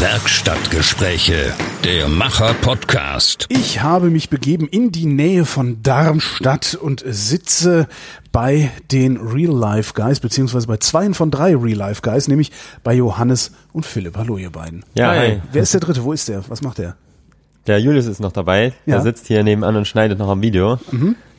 Werkstattgespräche, der Macher-Podcast. Ich habe mich begeben in die Nähe von Darmstadt und sitze bei den Real Life Guys, beziehungsweise bei zwei von drei Real Life Guys, nämlich bei Johannes und Philipp. Hallo, ihr beiden. Ja, hi. Wer ist der dritte? Wo ist der? Was macht der? Der Julius ist noch dabei. Ja. Der sitzt hier nebenan und schneidet noch am Video.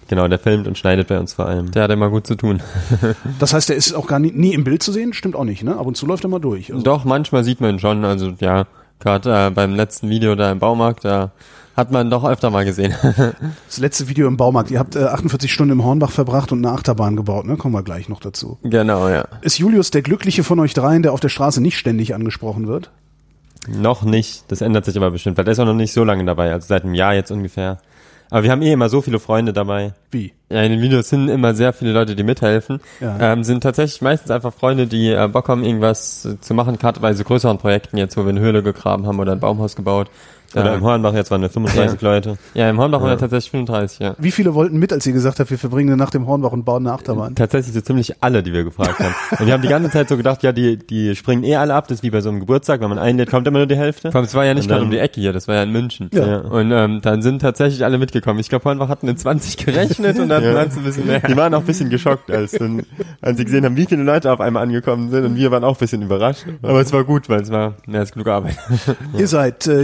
Genau, der filmt und schneidet bei uns vor allem. Der hat immer gut zu tun. Das heißt, der ist auch gar nie, nie im Bild zu sehen? Stimmt auch nicht, ne? Ab und zu läuft er mal durch. Also, Doch, manchmal sieht man ihn schon. Also ja, gerade äh, beim letzten Video da im Baumarkt, da hat man doch öfter mal gesehen. das letzte Video im Baumarkt. Ihr habt äh, 48 Stunden im Hornbach verbracht und eine Achterbahn gebaut, ne? Kommen wir gleich noch dazu. genau, ja. Ist Julius der Glückliche von euch dreien, der auf der Straße nicht ständig angesprochen wird? Noch nicht. Das ändert sich aber bestimmt. Weil der ist auch noch nicht so lange dabei. Also seit einem Jahr jetzt ungefähr. Aber wir haben eh immer so viele Freunde dabei. Wie? Ja, in den Videos sind immer sehr viele Leute, die mithelfen. Ja. Ähm, sind tatsächlich meistens einfach Freunde, die äh, Bock haben, irgendwas äh, zu machen, gerade bei so größeren Projekten, jetzt wo wir eine Höhle gegraben haben oder ein Baumhaus gebaut. Ähm, Oder Ja. im Hornbach jetzt waren wir 35 Leute. Ja, im Hornbach waren wir tatsächlich 35, ja. Wie viele wollten mit, als ihr gesagt habt, wir verbringen eine Nacht im Hornbach und bauen eine Achterbahn? Tatsächlich so ziemlich alle, die wir gefragt haben. Und wir haben die ganze Zeit so gedacht, ja, die, die springen eh alle ab, das ist wie bei so einem Geburtstag, wenn man einlädt, kommt immer nur die Hälfte. Vor allem, es war ja nicht gerade um die Ecke hier, das war ja in München. Ja. Und ähm, dann sind tatsächlich alle mitgekommen. Ich glaube, Hornbach hatten in 20 gerechnet und dann Ja. waren es ein bisschen mehr. Die waren auch ein bisschen geschockt, als, dann, als sie gesehen haben, wie viele Leute auf einmal angekommen sind und wir waren auch ein bisschen überrascht. Aber es war gut, weil es war mehr als genug Arbeit. Ihr seid äh,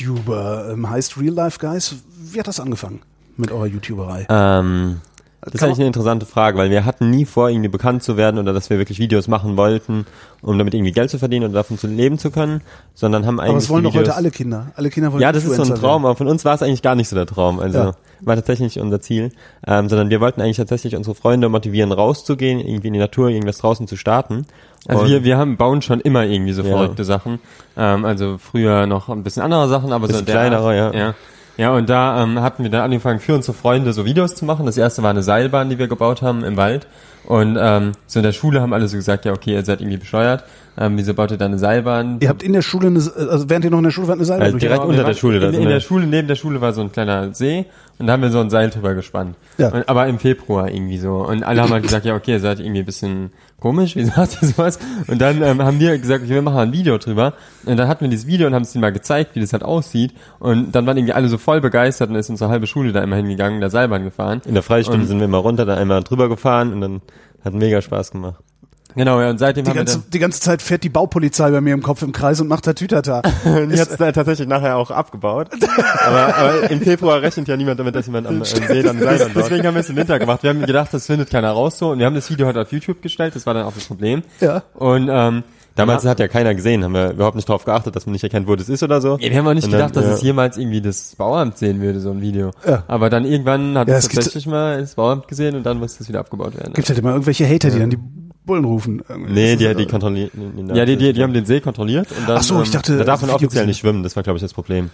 YouTuber, ähm, heißt Real Life Guys. Wie hat das angefangen mit eurer YouTuberei? Ähm, das ist eigentlich eine interessante Frage, weil wir hatten nie vor, irgendwie bekannt zu werden oder dass wir wirklich Videos machen wollten, um damit irgendwie Geld zu verdienen oder davon zu leben zu können, sondern haben eigentlich Aber das wollen doch heute alle Kinder. Alle Kinder wollen Ja, das ist so ein Traum, aber von uns war es eigentlich gar nicht so der Traum. Also Ja. war tatsächlich nicht unser Ziel, ähm, sondern wir wollten eigentlich tatsächlich unsere Freunde motivieren, rauszugehen, irgendwie in die Natur, irgendwas draußen zu starten. Also Und- wir, wir haben, bauen schon immer irgendwie so Ja. verrückte Sachen. Ähm, also früher noch ein bisschen andere Sachen, aber so Bisschen der kleinere, ja. ja. Ja, und da ähm, hatten wir dann angefangen, für unsere Freunde so Videos zu machen. Das erste war eine Seilbahn, die wir gebaut haben im Wald. Und ähm, so in der Schule haben alle so gesagt, ja, okay, ihr seid irgendwie bescheuert. Ähm, wieso baut ihr da eine Seilbahn? Ihr habt in der Schule, eine, also während ihr noch in der Schule wart, eine Seilbahn Also direkt unter der Schule, In, in der Schule, neben der Schule war so ein kleiner See und da haben wir so ein Seil drüber gespannt. Ja. Und, aber im Februar irgendwie so. Und alle haben halt gesagt, ja, okay, ihr seid irgendwie ein bisschen komisch, wie sagt ihr sowas? Und dann ähm, haben wir gesagt, okay, wir machen ein Video drüber. Und dann hatten wir dieses Video und haben es ihnen mal gezeigt, wie das halt aussieht. Und dann waren irgendwie alle so voll begeistert und ist unsere halbe Schule da immer hingegangen, der Seilbahn gefahren. in der Freistunde Und- sind wir immer runter, dann einmal drüber gefahren und dann hat mega Spaß gemacht. Genau, ja, und seitdem die haben wir ganze, dann, die ganze Zeit fährt die Baupolizei bei mir im Kopf im Kreis und macht da Tütata. Und die hat es dann tatsächlich nachher auch abgebaut. aber, aber im Februar rechnet ja niemand damit, dass jemand am, am See dann Seilbahn baut. Deswegen haben wir es im Winter gemacht. Wir haben gedacht, das findet keiner raus so. Und wir haben das Video halt auf YouTube gestellt. Das war dann auch das Problem. Ja. Und ähm, Damals ja, hat ja keiner gesehen, haben wir überhaupt nicht drauf geachtet, dass man nicht erkennt, wo das ist oder so. Ja, wir haben auch nicht Und dann, gedacht, dass ja. es jemals irgendwie das Bauamt sehen würde, so ein Video. Ja. Aber dann irgendwann hat Ja, es tatsächlich mal das Bauamt gesehen und dann musste es wieder abgebaut werden. Gibt halt immer irgendwelche Hater, die dann die Bullen rufen. Irgendwie. Nee, Das die, die kontrollieren. ja, die, die, die haben den See kontrolliert und dann. Ach so, ich ähm, dachte, Da darf man offiziell nicht schwimmen, das war, glaube ich, das Problem.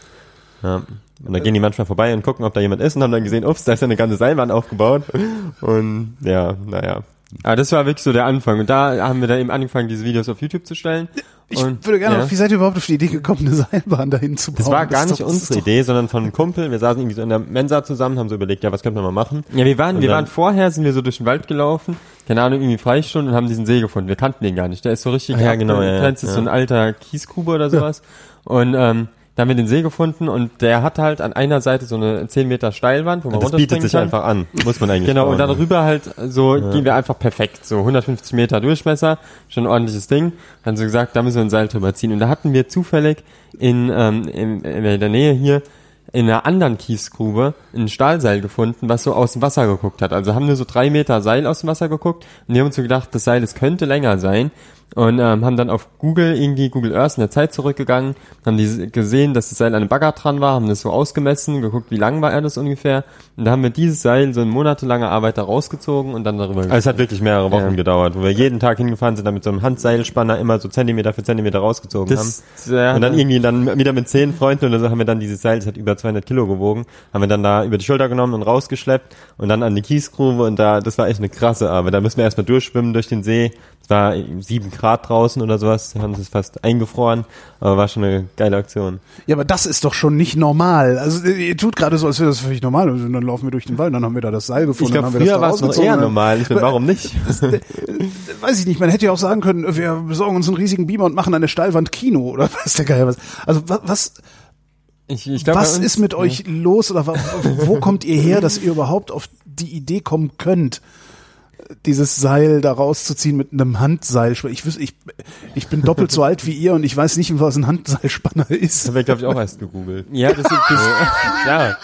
Ja. Und da gehen die manchmal vorbei und gucken, ob da jemand ist und haben dann gesehen, ups, da ist ja eine ganze Seilbahn aufgebaut. Und ja, naja. Ah, das war wirklich so der Anfang. Und da haben wir dann eben angefangen, diese Videos auf YouTube zu stellen. Ich und, würde gerne, ja. wie seid ihr überhaupt auf die Idee gekommen, eine Seilbahn dahin zu bauen? Das war gar ist nicht doch- das unsere Idee, sondern von einem Kumpel. Wir saßen irgendwie so in der Mensa zusammen, haben so überlegt, ja, was könnte man mal machen? Ja, wir waren, Und wir waren vorher, sind wir so durch den Wald gelaufen, keine Ahnung, irgendwie Freistunde und haben diesen See gefunden. Wir kannten den gar nicht. Der ist so richtig, Ah, ja, genau, ja, ja, ist so ein ja. alter Kiesgrube oder sowas. Und ähm, da haben wir den See gefunden und der hat halt an einer Seite so eine 10 Meter Steilwand, wo man Das bietet sich kann. einfach an. Muss man eigentlich Genau, und dann rüber halt so gehen wir einfach perfekt. So 150 Meter Durchmesser, schon ein ordentliches Ding. Dann so gesagt, da müssen wir ein Seil drüber ziehen. Und da hatten wir zufällig in, ähm, in, in der Nähe hier in einer anderen Kiesgrube ein Stahlseil gefunden, was so aus dem Wasser geguckt hat. Also haben wir so drei Meter Seil aus dem Wasser geguckt und wir haben uns so gedacht, das Seil, das könnte länger sein. Und ähm, haben dann auf Google, irgendwie Google Earth in der Zeit zurückgegangen, haben die gesehen, dass das Seil an einem Bagger dran war, haben das so ausgemessen, geguckt, wie lang war er das ungefähr. Und da haben wir dieses Seil, so eine monatelange Arbeit da rausgezogen und dann darüber Also es hat wirklich mehrere Wochen Ja. gedauert, wo wir jeden Tag hingefahren sind, dann mit so einem Handseilspanner immer so Zentimeter für Zentimeter rausgezogen Das- haben. ja, und dann irgendwie dann wieder mit zehn Freunden oder so haben wir dann dieses Seil, das hat über 200 Kilo gewogen, haben wir dann da über die Schulter genommen und rausgeschleppt und dann an die Kiesgrube und da, das war echt eine krasse Arbeit. Da müssen wir erstmal durchschwimmen durch den See. Es war sieben Grad draußen oder sowas. Haben es fast eingefroren, aber war schon eine geile Aktion. Ja, aber das ist doch schon nicht normal. Also ihr tut gerade so, als wäre das völlig normal. Und dann laufen wir durch den Wald, dann haben wir da das Seil gefunden. Ich glaube, dann haben wir das da war es noch rausgezogen, eher dann- normal. Ich meine, warum nicht? weiß ich nicht, man hätte ja auch sagen können, wir besorgen uns einen riesigen Beamer und machen eine Steilwand Kino oder was der Geil was. Also wa- was, Ich, ich glaub, was ist mit euch los oder wo kommt ihr her, dass ihr überhaupt auf die Idee kommen könnt, dieses Seil da rauszuziehen mit einem Handseil? Ich, wüs- ich, ich bin doppelt so alt wie ihr und ich weiß nicht, was ein Handseilspanner Das ist. habe ich, glaube ich, auch erst gegoogelt. Ja, das ist, das, ja.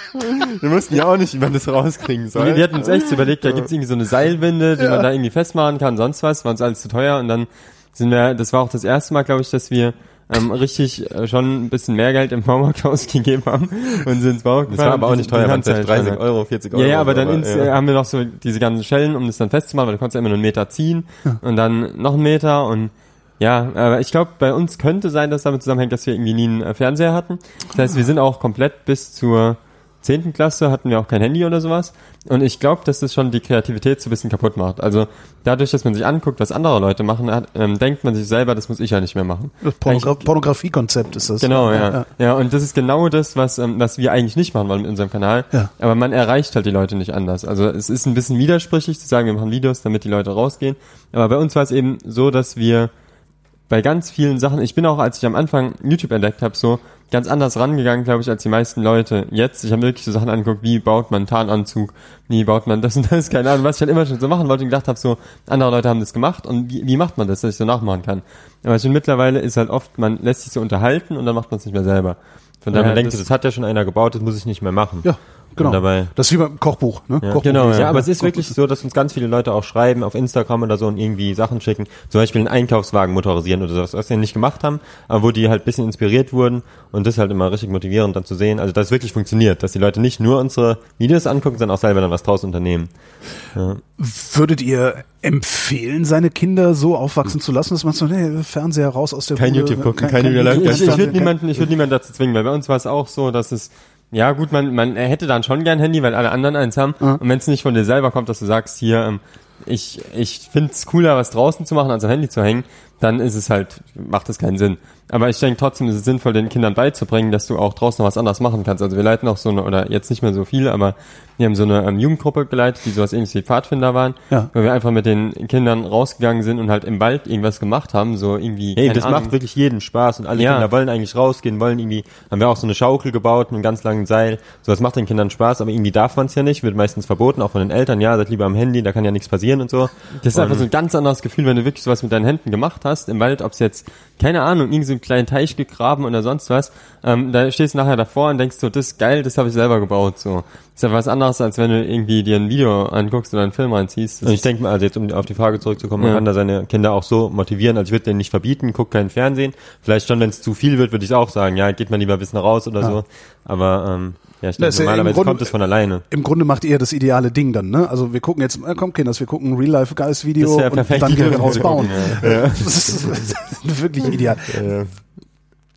Wir wussten ja auch nicht, wie man das rauskriegen soll. Nee, wir hatten uns echt überlegt, da gibt's irgendwie so eine Seilwinde, die man da irgendwie festmachen kann, sonst was, war uns alles zu teuer und dann sind wir, das war auch das erste Mal, glaube ich, dass wir ähm, richtig äh, schon ein bisschen mehr Geld im Baumarkt ausgegeben haben und sind ins Baumarkt das war aber auch nicht teuer, waren vielleicht 30 Euro. Euro, 40 Euro. Ja, ja, aber dann so, ins, ja. äh, haben wir noch so diese ganzen Schellen, um das dann festzumachen, weil du konntest ja immer nur einen Meter ziehen und dann noch einen Meter und ja, aber ich glaube, bei uns könnte sein, dass damit zusammenhängt, dass wir irgendwie nie einen äh, Fernseher hatten. Das heißt, wir sind auch komplett bis zur zehnten Klasse hatten wir auch kein Handy oder sowas. Und ich glaube, dass das schon die Kreativität so ein bisschen kaputt macht. Also dadurch, dass man sich anguckt, was andere Leute machen, hat, ähm, denkt man sich selber, das muss ich ja nicht mehr machen. Das Pornogra Pornografiekonzept ist das. Genau, ja. ja. und das ist genau das, was, ähm, was wir eigentlich nicht machen wollen mit unserem Kanal. Ja. Aber man erreicht halt die Leute nicht anders. Also es ist ein bisschen widersprüchlich zu sagen, wir machen Videos, damit die Leute rausgehen. Aber bei uns war es eben so, dass wir bei ganz vielen Sachen, ich bin auch, als ich am Anfang YouTube entdeckt habe, so ganz anders rangegangen, glaube ich, als die meisten Leute jetzt. Ich habe wirklich so Sachen angeguckt, wie baut man Tarnanzug, wie baut man das und das, keine Ahnung, was ich halt immer schon so machen wollte und gedacht habe, so, andere Leute haben das gemacht und wie, wie macht man das, dass ich so nachmachen kann. Aber schon mittlerweile ist halt oft, man lässt sich so unterhalten und dann macht man es nicht mehr selber. Von daher, denkt das- ihr, das hat ja schon einer gebaut, das muss ich nicht mehr machen. Ja, genau. Und dabei das ist wie beim Kochbuch, ne? Kochbuch Genau, lesen. Ja, aber es ist wirklich so, dass uns ganz viele Leute auch schreiben auf Instagram oder so und irgendwie Sachen schicken. Zum Beispiel einen Einkaufswagen motorisieren oder sowas, was wir nicht gemacht haben, aber wo die halt ein bisschen inspiriert wurden und das ist halt immer richtig motivierend dann zu sehen. Also dass es wirklich funktioniert, dass die Leute nicht nur unsere Videos angucken, sondern auch selber dann was draus unternehmen. Würdet ihr empfehlen, seine Kinder so aufwachsen zu lassen, dass man so, nee, Fernseher raus aus der Kein Bude, YouTube gucken, kein- keine kein Life YouTube, ich, ich kein- würde niemanden, ich würde niemanden dazu zwingen, weil bei uns war es auch so, dass es ja gut, man man hätte dann schon gern Handy, weil alle anderen eins haben. Und wenn es nicht von dir selber kommt, dass du sagst, hier ähm, ich ich find's cooler, was draußen zu machen, als am Handy zu hängen, dann ist es halt macht es keinen Sinn. Aber ich denke trotzdem ist es sinnvoll, den Kindern beizubringen, dass du auch draußen noch was anderes machen kannst. Also wir leiten auch so eine, oder jetzt nicht mehr so viel, aber wir haben so eine ähm, Jugendgruppe geleitet, die sowas ähnliches wie Pfadfinder waren, Ja. wo wir einfach mit den Kindern rausgegangen sind und halt im Wald irgendwas gemacht haben, so irgendwie. Hey, das Ahnung. macht wirklich jedem Spaß und alle Ja. Kinder wollen eigentlich rausgehen, wollen irgendwie, haben wir auch so eine Schaukel gebaut mit einem ganz langen Seil. Sowas macht den Kindern Spaß, aber irgendwie darf man es ja nicht, wird meistens verboten, auch von den Eltern, ja, seid lieber am Handy, da kann ja nichts passieren und so. Das ist einfach so ein ganz anderes Gefühl, wenn du wirklich sowas mit deinen Händen gemacht hast im Wald, ob es jetzt, keine Ahnung, irgendeinen so einen kleinen Teich gegraben oder sonst was, ähm, da stehst du nachher davor und denkst so, das ist geil, das habe ich selber gebaut, so. Das ist ja was anderes, als wenn du irgendwie dir ein Video anguckst oder einen Film reinziehst. Das Und ich denke mal, also jetzt um auf die Frage zurückzukommen, man Ja. kann da seine Kinder auch so motivieren, also ich würde denen nicht verbieten, guck keinen Fernsehen. Vielleicht schon, wenn es zu viel wird, würde ich auch sagen, ja, geht mal lieber ein bisschen raus oder so. Aber ähm, ja, ja im normalerweise Grunde- kommt es von alleine. Im Grunde macht ihr das ideale Ding dann, ne? Also wir gucken jetzt, äh, komm Kinders, wir gucken ein Real-Life-Guys-Video Das ist ja und dann gehen wir Videos raus zu bauen. gucken, Das ist wirklich ideal.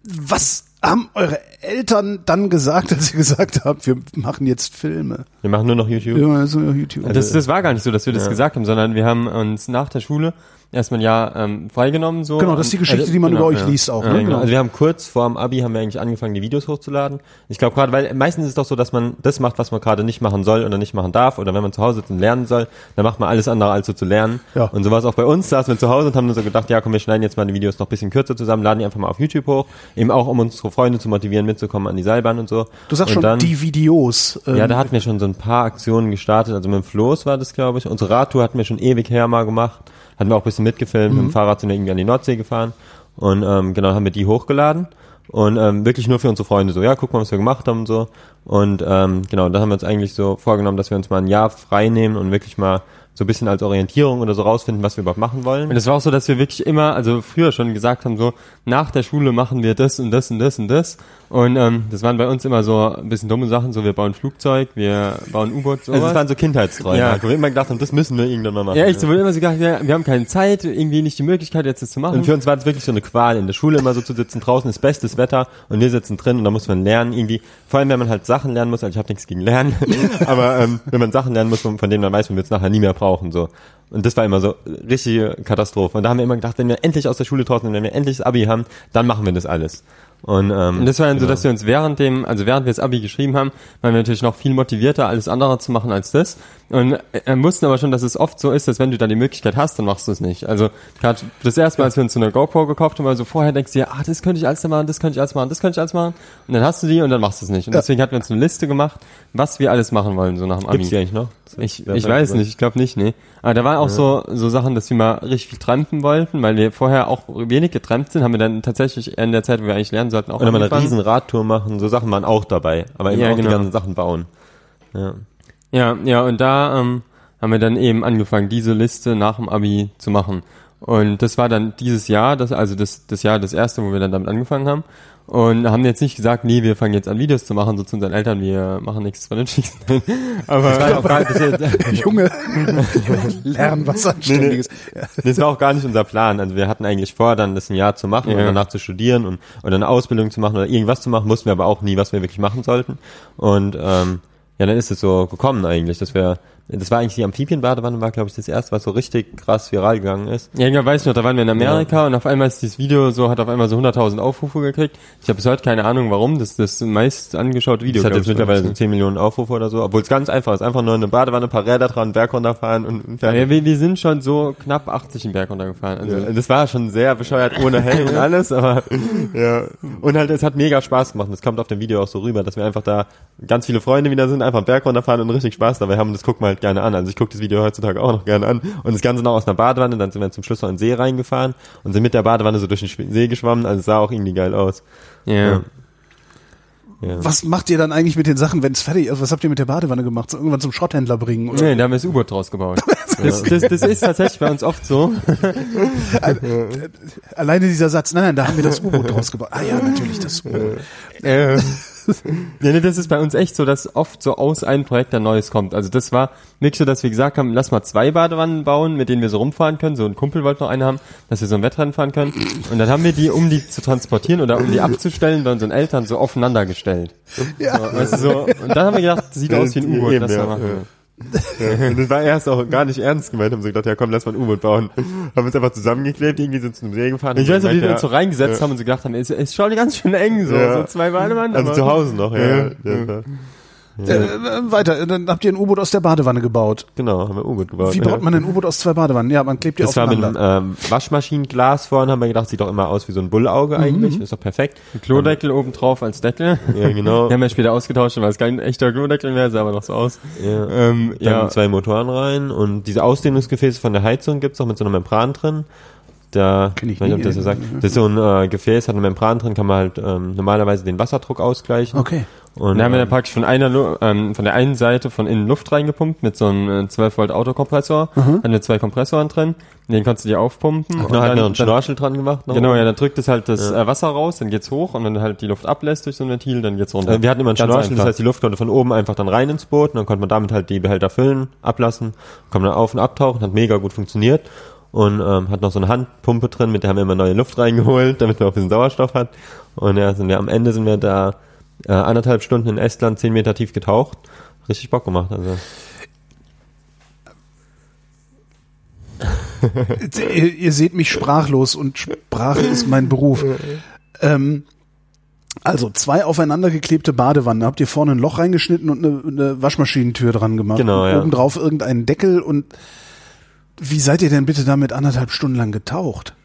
Was haben eure Eltern dann gesagt, als ihr gesagt habt, wir machen jetzt Filme? Wir machen nur noch YouTube. Ja, so YouTube. das, das war gar nicht so, dass wir das gesagt haben, sondern wir haben uns nach der Schule erstmal ein Jahr ähm, freigenommen. so genau, das ist die Geschichte, also, die man genau, über euch ja. liest auch. Ja, ne? genau. Also wir haben kurz vor dem Abi haben wir eigentlich angefangen, die Videos hochzuladen. Ich glaube gerade, weil meistens ist es doch so, dass man das macht, was man gerade nicht machen soll oder nicht machen darf. Oder wenn man zu Hause sitzt und lernen soll, dann macht man alles andere, als so zu lernen. Ja. Und so war es auch bei uns. Saßen wir zu Hause und haben dann so gedacht, ja komm, wir schneiden jetzt mal die Videos noch ein bisschen kürzer zusammen, laden die einfach mal auf YouTube hoch. Eben auch, um unsere Freunde zu motivieren, mitzukommen an die Seilbahn und so. Du sagst und schon, dann, die Videos. ähm, Ja, da hatten wir schon so ein paar Aktionen gestartet. Also mit dem Floß war das, glaube ich. Unsere Radtour hatten wir schon ewig her mal gemacht. Hatten wir auch ein bisschen mitgefilmt. Mit dem Fahrrad sind wir irgendwie an die Nordsee gefahren. Und ähm, genau, haben wir die hochgeladen. Und ähm, wirklich nur für unsere Freunde so, ja, guck mal, was wir gemacht haben und so. Und ähm, genau, da haben wir uns eigentlich so vorgenommen, dass wir uns mal ein Jahr frei nehmen und wirklich mal so ein bisschen als Orientierung oder so rausfinden, was wir überhaupt machen wollen. Und es war auch so, dass wir wirklich immer, also früher schon gesagt haben, so nach der Schule machen wir das und das und das und das. Und ähm, das waren bei uns immer so ein bisschen dumme Sachen, so wir bauen Flugzeug, wir bauen U-Boot, sowas. Also es waren so Kindheitsträume, Ja. wo wir immer gedacht haben, das müssen wir irgendwann mal machen. ja, echt, so wurde immer so gedacht, ja, wir haben keine Zeit, irgendwie nicht die Möglichkeit, jetzt das zu machen. Und für uns war das wirklich so eine Qual, in der Schule immer so zu sitzen, draußen ist bestes Wetter und wir sitzen drin und da muss man lernen irgendwie. Vor allem, wenn man halt Sachen lernen muss, also ich habe nichts gegen Lernen, aber ähm, wenn man Sachen lernen muss, von von denen man weiß, man wird es nachher nie mehr brauchen. So. Und das war immer so richtige Katastrophe. Und da haben wir immer gedacht, wenn wir endlich aus der Schule draußen sind, wenn wir endlich das Abi haben, dann machen wir das alles. Und, ähm, Und das war dann so, genau. dass wir uns während dem, also während wir das Abi geschrieben haben, waren wir natürlich noch viel motivierter, alles andere zu machen als das. Und äh, wussten aber schon, dass es oft so ist, dass wenn du da die Möglichkeit hast, dann machst du es nicht. Also gerade das erste Mal, als wir uns so eine GoPro gekauft haben, also vorher denkst du dir, ah, das könnte ich alles machen, das könnte ich alles machen, das könnte ich alles machen. Und dann hast du die und dann machst du es nicht. Und deswegen hatten wir uns eine Liste gemacht, was wir alles machen wollen, so nach dem Abi. Gibt's die eigentlich noch? Ich, ich weiß nicht, ich glaube nicht, nee. Aber da waren auch so, so Sachen, dass wir mal richtig viel trampen wollten, weil wir vorher auch wenig getrampt sind, haben wir dann tatsächlich in der Zeit, wo wir eigentlich lernen sollten, auch Oder mal eine angefangen. riesen Radtour machen, so Sachen waren auch dabei. Aber eben Ja, auch genau. die ganzen Sachen bauen. Ja. Ja, ja, und da ähm, haben wir dann eben angefangen, diese Liste nach dem Abi zu machen. Und das war dann dieses Jahr, das, also das, das Jahr, das erste, wo wir dann damit angefangen haben. Und haben jetzt nicht gesagt, nee, wir fangen jetzt an, Videos zu machen, so zu unseren Eltern, wir machen nichts Vernünftiges. Aber Das war das, Junge, lernen was Anständiges. Ja. das war auch gar nicht unser Plan. Also wir hatten eigentlich vor, dann das ein Jahr zu machen und Ja. danach zu studieren und oder eine Ausbildung zu machen oder irgendwas zu machen, wussten wir aber auch nie, was wir wirklich machen sollten. Und ähm, ja, dann ist es so gekommen eigentlich, dass wir das war eigentlich die Amphibienbadewanne, war glaube ich das erste, was so richtig krass viral gegangen ist. Ja, ja, weiß ich noch, da waren wir in Amerika und auf einmal ist dieses Video so, hat auf einmal so 100.000 Aufrufe gekriegt. Ich habe bis heute keine Ahnung, warum. Das ist das meist angeschaute Video. Das hat jetzt mittlerweile so uns. 10 Millionen Aufrufe oder so, obwohl es ganz einfach ist. Einfach nur eine Badewanne, ein paar Räder dran, Berg runterfahren und und ja, fertig. wir, wir sind schon so knapp 80 den Berg runtergefahren. Also, Ja, das war schon sehr bescheuert ohne Helm und alles, aber ja. Und halt, es hat mega Spaß gemacht. Es kommt auf dem Video auch so rüber, dass wir einfach da ganz viele Freunde wieder sind, einfach Berg runterfahren und richtig Spaß dabei haben. Das gucken wir halt gerne an. Also ich gucke das Video heutzutage auch noch gerne an. Und das Ganze noch aus einer Badewanne. Dann sind wir zum Schluss noch in den See reingefahren und sind mit der Badewanne so durch den See geschwommen. Also es sah auch irgendwie geil aus. ja. Ja. Ja. Was macht ihr dann eigentlich mit den Sachen, wenn es fertig ist? Was habt ihr mit der Badewanne gemacht? So irgendwann zum Schrotthändler bringen? Oder? Nee, da haben wir das U-Boot draus gebaut. Das, das, das ist tatsächlich bei uns oft so. Alleine dieser Satz, nein, nein, da haben wir das U-Boot draus gebaut. Ah ja, natürlich, das U-Boot. Nee, nee, das ist bei uns echt so, dass oft so aus einem Projekt ein neues kommt. Also das war wirklich so, dass wir gesagt haben, lass mal zwei Badewannen bauen, mit denen wir so rumfahren können. So ein Kumpel wollte noch eine haben, dass wir so ein Wettrennen fahren können. Und dann haben wir die, um die zu transportieren oder um die abzustellen, bei unseren Eltern so aufeinander gestellt. Ja. So, weißt du, so, und dann haben wir gedacht, sieht aus wie ein U-Boot, lass mal machen. ja. Ja, das war erst auch gar nicht ernst gemeint, haben sie gedacht, ja komm, lass mal ein U-Boot bauen. Haben uns einfach zusammengeklebt, irgendwie sind zum See gefahren. Ich weiß noch, wie wir gemerkt, uns so reingesetzt haben und so gedacht haben, es ist schon ganz schön eng, so, Ja. so zwei Badewannen. Also aber- zu Hause noch, ja. ja. Ja. Äh, äh, weiter, dann habt ihr ein U-Boot aus der Badewanne gebaut. Genau, haben wir U-Boot gebaut. Wie ja. baut man ein U-Boot aus zwei Badewannen? Ja, man klebt die Das war mit einem aufeinander. ähm, Waschmaschinenglas vorne, haben wir gedacht, sieht doch immer aus wie so ein Bullauge eigentlich. Ist doch perfekt. Klodeckel oben drauf als Deckel. Ja, genau. Wir haben ja später ausgetauscht, weil es kein echter Klodeckel mehr, sah aber noch so aus. Ja. Ähm, Dann ja, zwei Motoren rein und diese Ausdehnungsgefäße von der Heizung gibt's auch mit so einer Membran drin. Da, Kenn ich weiß nicht, ob das so sagt. Das ist so ein äh, Gefäß, hat eine Membran drin, kann man halt ähm, normalerweise den Wasserdruck ausgleichen. Okay. Und dann haben wir dann ähm, praktisch von einer, ähm, von der einen Seite von innen Luft reingepumpt mit so einem äh, 12 Volt Autokompressor. Hatten wir zwei Kompressoren drin. Den konntest du dir aufpumpen. und genau, hat dann- noch einen dann- Schnorchel dran gemacht. noch. Genau, ja, dann drückt es halt das äh, Wasser raus, dann geht's hoch und wenn halt die Luft ablässt durch so ein Ventil, dann geht's runter. Äh, Wir hatten immer einen Ganz Schnorchel, einfach. das heißt, die Luft konnte von oben einfach dann rein ins Boot und dann konnte man damit halt die Behälter füllen, ablassen, konnte dann auf und abtauchen, hat mega gut funktioniert und ähm, hat noch so eine Handpumpe drin, mit der haben wir immer neue Luft reingeholt, damit man auch ein bisschen Sauerstoff hat. Und ja, sind wir am Ende sind wir da äh, anderthalb Stunden in Estland, zehn Meter tief getaucht. Richtig Bock gemacht. Also ihr, ihr seht mich sprachlos und Sprache ist mein Beruf. Ähm, also zwei aufeinander geklebte Badewannen. Habt ihr vorne ein Loch reingeschnitten und eine, eine Waschmaschinentür dran gemacht? Genau, ja. Obendrauf irgendeinen Deckel und wie seid ihr denn bitte damit anderthalb Stunden lang getaucht?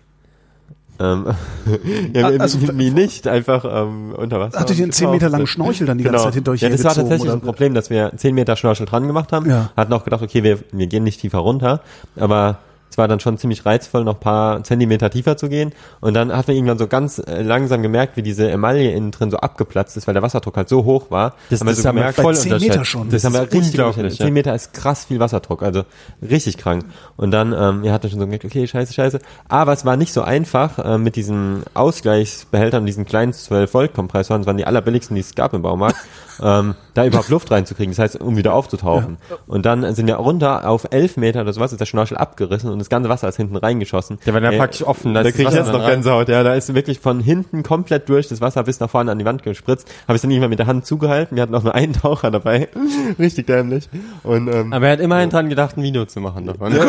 Ähm, ja, Ah, also- wie nicht, einfach ähm, unter Wasser. Hattet ihr einen 10 Meter langen Schnorchel dann die ganze Zeit hinter euch Ja, das war tatsächlich oder? ein Problem, dass wir 10 Meter Schnorchel dran gemacht haben. Ja. Hatten auch gedacht, okay, wir, wir gehen nicht tiefer runter, aber es war dann schon ziemlich reizvoll, noch paar Zentimeter tiefer zu gehen. Und dann hat man irgendwann so ganz äh, langsam gemerkt, wie diese Emaille innen drin so abgeplatzt ist, weil der Wasserdruck halt so hoch war. Das- Haben wir das so haben wir voll Bei 10 Meter schon. das haben wir richtig unglaublich, unglaublich. ja. 10 Meter ist krass viel Wasserdruck, also richtig krank. Und dann, ähm, wir hatten schon so gemerkt, okay, scheiße, scheiße. Aber es war nicht so einfach äh, mit diesen Ausgleichsbehältern, diesen kleinen 12 Volt Kompressoren, das waren die allerbilligsten, die es gab im Baumarkt, ähm, da überhaupt Luft reinzukriegen, das heißt, um wieder aufzutauchen. Und dann sind wir runter auf 11 Meter oder sowas, ist der Schnorchel abgerissen und das ganze Wasser ist hinten reingeschossen. Der war dann Ey, praktisch offen. Da ist krieg ich jetzt noch rein. Gänsehaut, ja. Da ist wirklich von hinten komplett durch das Wasser bis nach vorne an die Wand gespritzt. Habe ich dann nicht mal mit der Hand zugehalten. Wir hatten auch nur einen Taucher dabei. Richtig dämlich. Und, ähm, Aber er hat immerhin dran gedacht, ein Video zu machen davon. ja,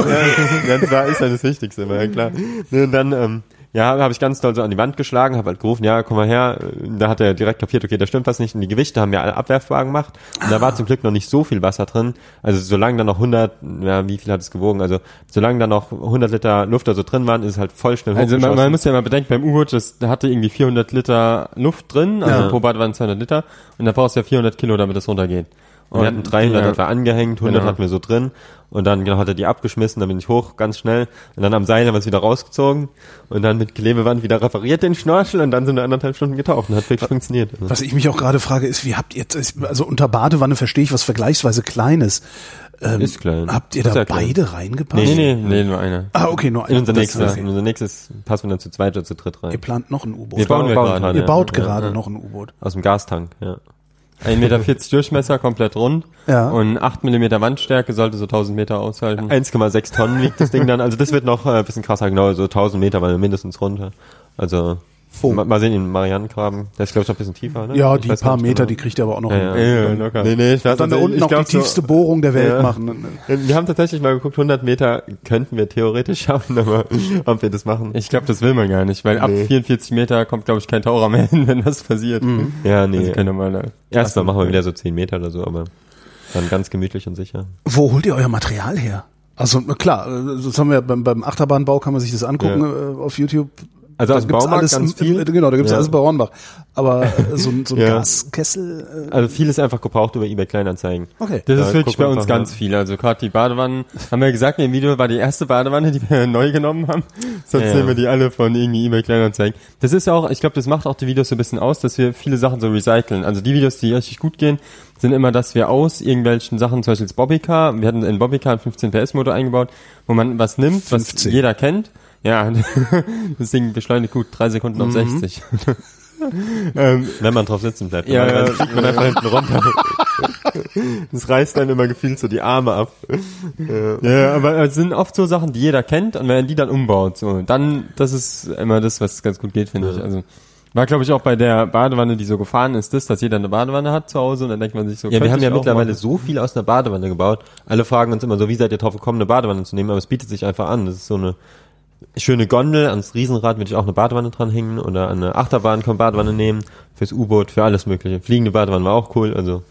ja, das war, ist ja das Wichtigste, immer, ja klar. Und dann, ähm, ja, habe ich ganz doll so an die Wand geschlagen, habe halt gerufen, ja, komm mal her. Da hat er direkt kapiert, okay, da stimmt was nicht. Und die Gewichte haben wir alle abwerfbar gemacht. Und da war zum Glück noch nicht so viel Wasser drin. Also solange da noch 100, ja, wie viel hat es gewogen? Also solange da noch 100 Liter Luft da so drin waren, ist es halt voll schnell Also man, man muss ja mal bedenken, beim U-Boot, das da hatte irgendwie 400 Liter Luft drin, also Ja. pro Bad waren 200 Liter und da brauchst du ja 400 Kilo, damit das runtergeht. Und wir hatten 300 ja, etwa angehängt, 100 Genau. hatten wir so drin. Und dann genau, hat er die abgeschmissen, dann bin ich hoch, ganz schnell. Und dann am Seil haben wir es wieder rausgezogen. Und dann mit Klebeband wieder repariert den Schnorchel. Und dann sind wir anderthalb Stunden getaucht. Und hat wirklich funktioniert. Also, Was ich mich auch gerade frage, ist, wie habt ihr, also unter Badewanne verstehe ich was vergleichsweise Kleines. Ähm, Ist klein. Habt ihr Ist da klein. beide reingepasst? Nee, nee, nee, nur eine. Ah, okay, nur in ein. unser nächstes, okay. in unser nächstes passen wir dann zu zweit oder zu dritt Ihr rein. plant noch ein U-Boot. Wir bauen wir gerade. Ihr baut Ja, gerade ja. noch ein U-Boot. Aus dem Gastank, ja. 1,40 Meter Durchmesser, komplett rund. Ja. Und 8 Millimeter Wandstärke sollte so 1000 Meter aushalten. 1,6 Tonnen wiegt das Ding dann. Also das wird noch äh, ein bisschen krasser, genau, so 1000 Meter, weil mindestens runter. Also, Oh. mal, mal sehen, in Marianengraben. Der ist, glaube ich, noch ein bisschen tiefer, ne? Ja, Ich die paar Meter, genau. die kriegt ihr aber auch noch Ja, hin. ja. locker. Nee, nee, ich weiß Dann da also, unten noch glaub die so- tiefste Bohrung der Welt Ja. machen. Wir haben tatsächlich mal geguckt, 100 Meter könnten wir theoretisch schaffen, aber ob wir das machen. Ich glaube, das will man gar nicht, weil ab Nee. 44 Meter kommt, glaube ich, kein Taucher mehr hin, wenn das passiert. ja, Also nee. können wir mal da. Erstmal machen wir wieder so 10 Meter oder so, aber dann ganz gemütlich und sicher. Wo holt ihr euer Material her? Also klar, äh, das haben wir beim, beim Achterbahnbau kann man sich das angucken äh, auf YouTube. Also Da aus dem gibt's Baumarkt alles, ganz im- viel. Im, genau, da gibt's Ja. alles bei Hornbach. Aber äh, so, ein- so ein Ja. Gaskessel. Äh, Also vieles einfach gebraucht über eBay Kleinanzeigen. okay. Das Da ist wirklich bei uns ganz viel. Also gerade die Badewannen, haben wir gesagt, in dem Video war die erste Badewanne, die wir neu genommen haben. Sonst Ja. nehmen wir die alle von irgendwie eBay Kleinanzeigen. Das ist auch, ich glaube, das macht auch die Videos so ein bisschen aus, dass wir viele Sachen so recyceln. Also die Videos, die richtig gut gehen, sind immer, dass wir aus irgendwelchen Sachen, zum Beispiel das Bobbycar, wir hatten in Bobbycar einen 15 PS Motor eingebaut, wo man was nimmt, was 15. jeder kennt. Ja, das Ding beschleunigt gut, drei Sekunden auf 60. ähm, Wenn man drauf sitzen bleibt. Ja, ja. fliegt man einfach hinten runter. Das reißt dann immer gefühlt so die Arme ab. Ja, aber es sind oft so Sachen, die jeder kennt und wenn er die dann umbaut, so, dann, das ist immer das, was ganz gut geht, finde ich. Also, war glaube ich auch bei der Badewanne, die so gefahren ist, das, dass jeder eine Badewanne hat zu Hause und dann denkt man sich so, Ja, wir haben ja mittlerweile machen. so viel aus einer Badewanne gebaut. Alle fragen uns immer so, wie seid ihr drauf gekommen, eine Badewanne zu nehmen? Aber es bietet sich einfach an. Das ist so eine schöne Gondel. Ans Riesenrad würde ich auch eine Badewanne dranhängen oder an eine Achterbahn kann man Badewanne nehmen. Fürs U-Boot, für alles mögliche. Fliegende Badewanne war auch cool. Also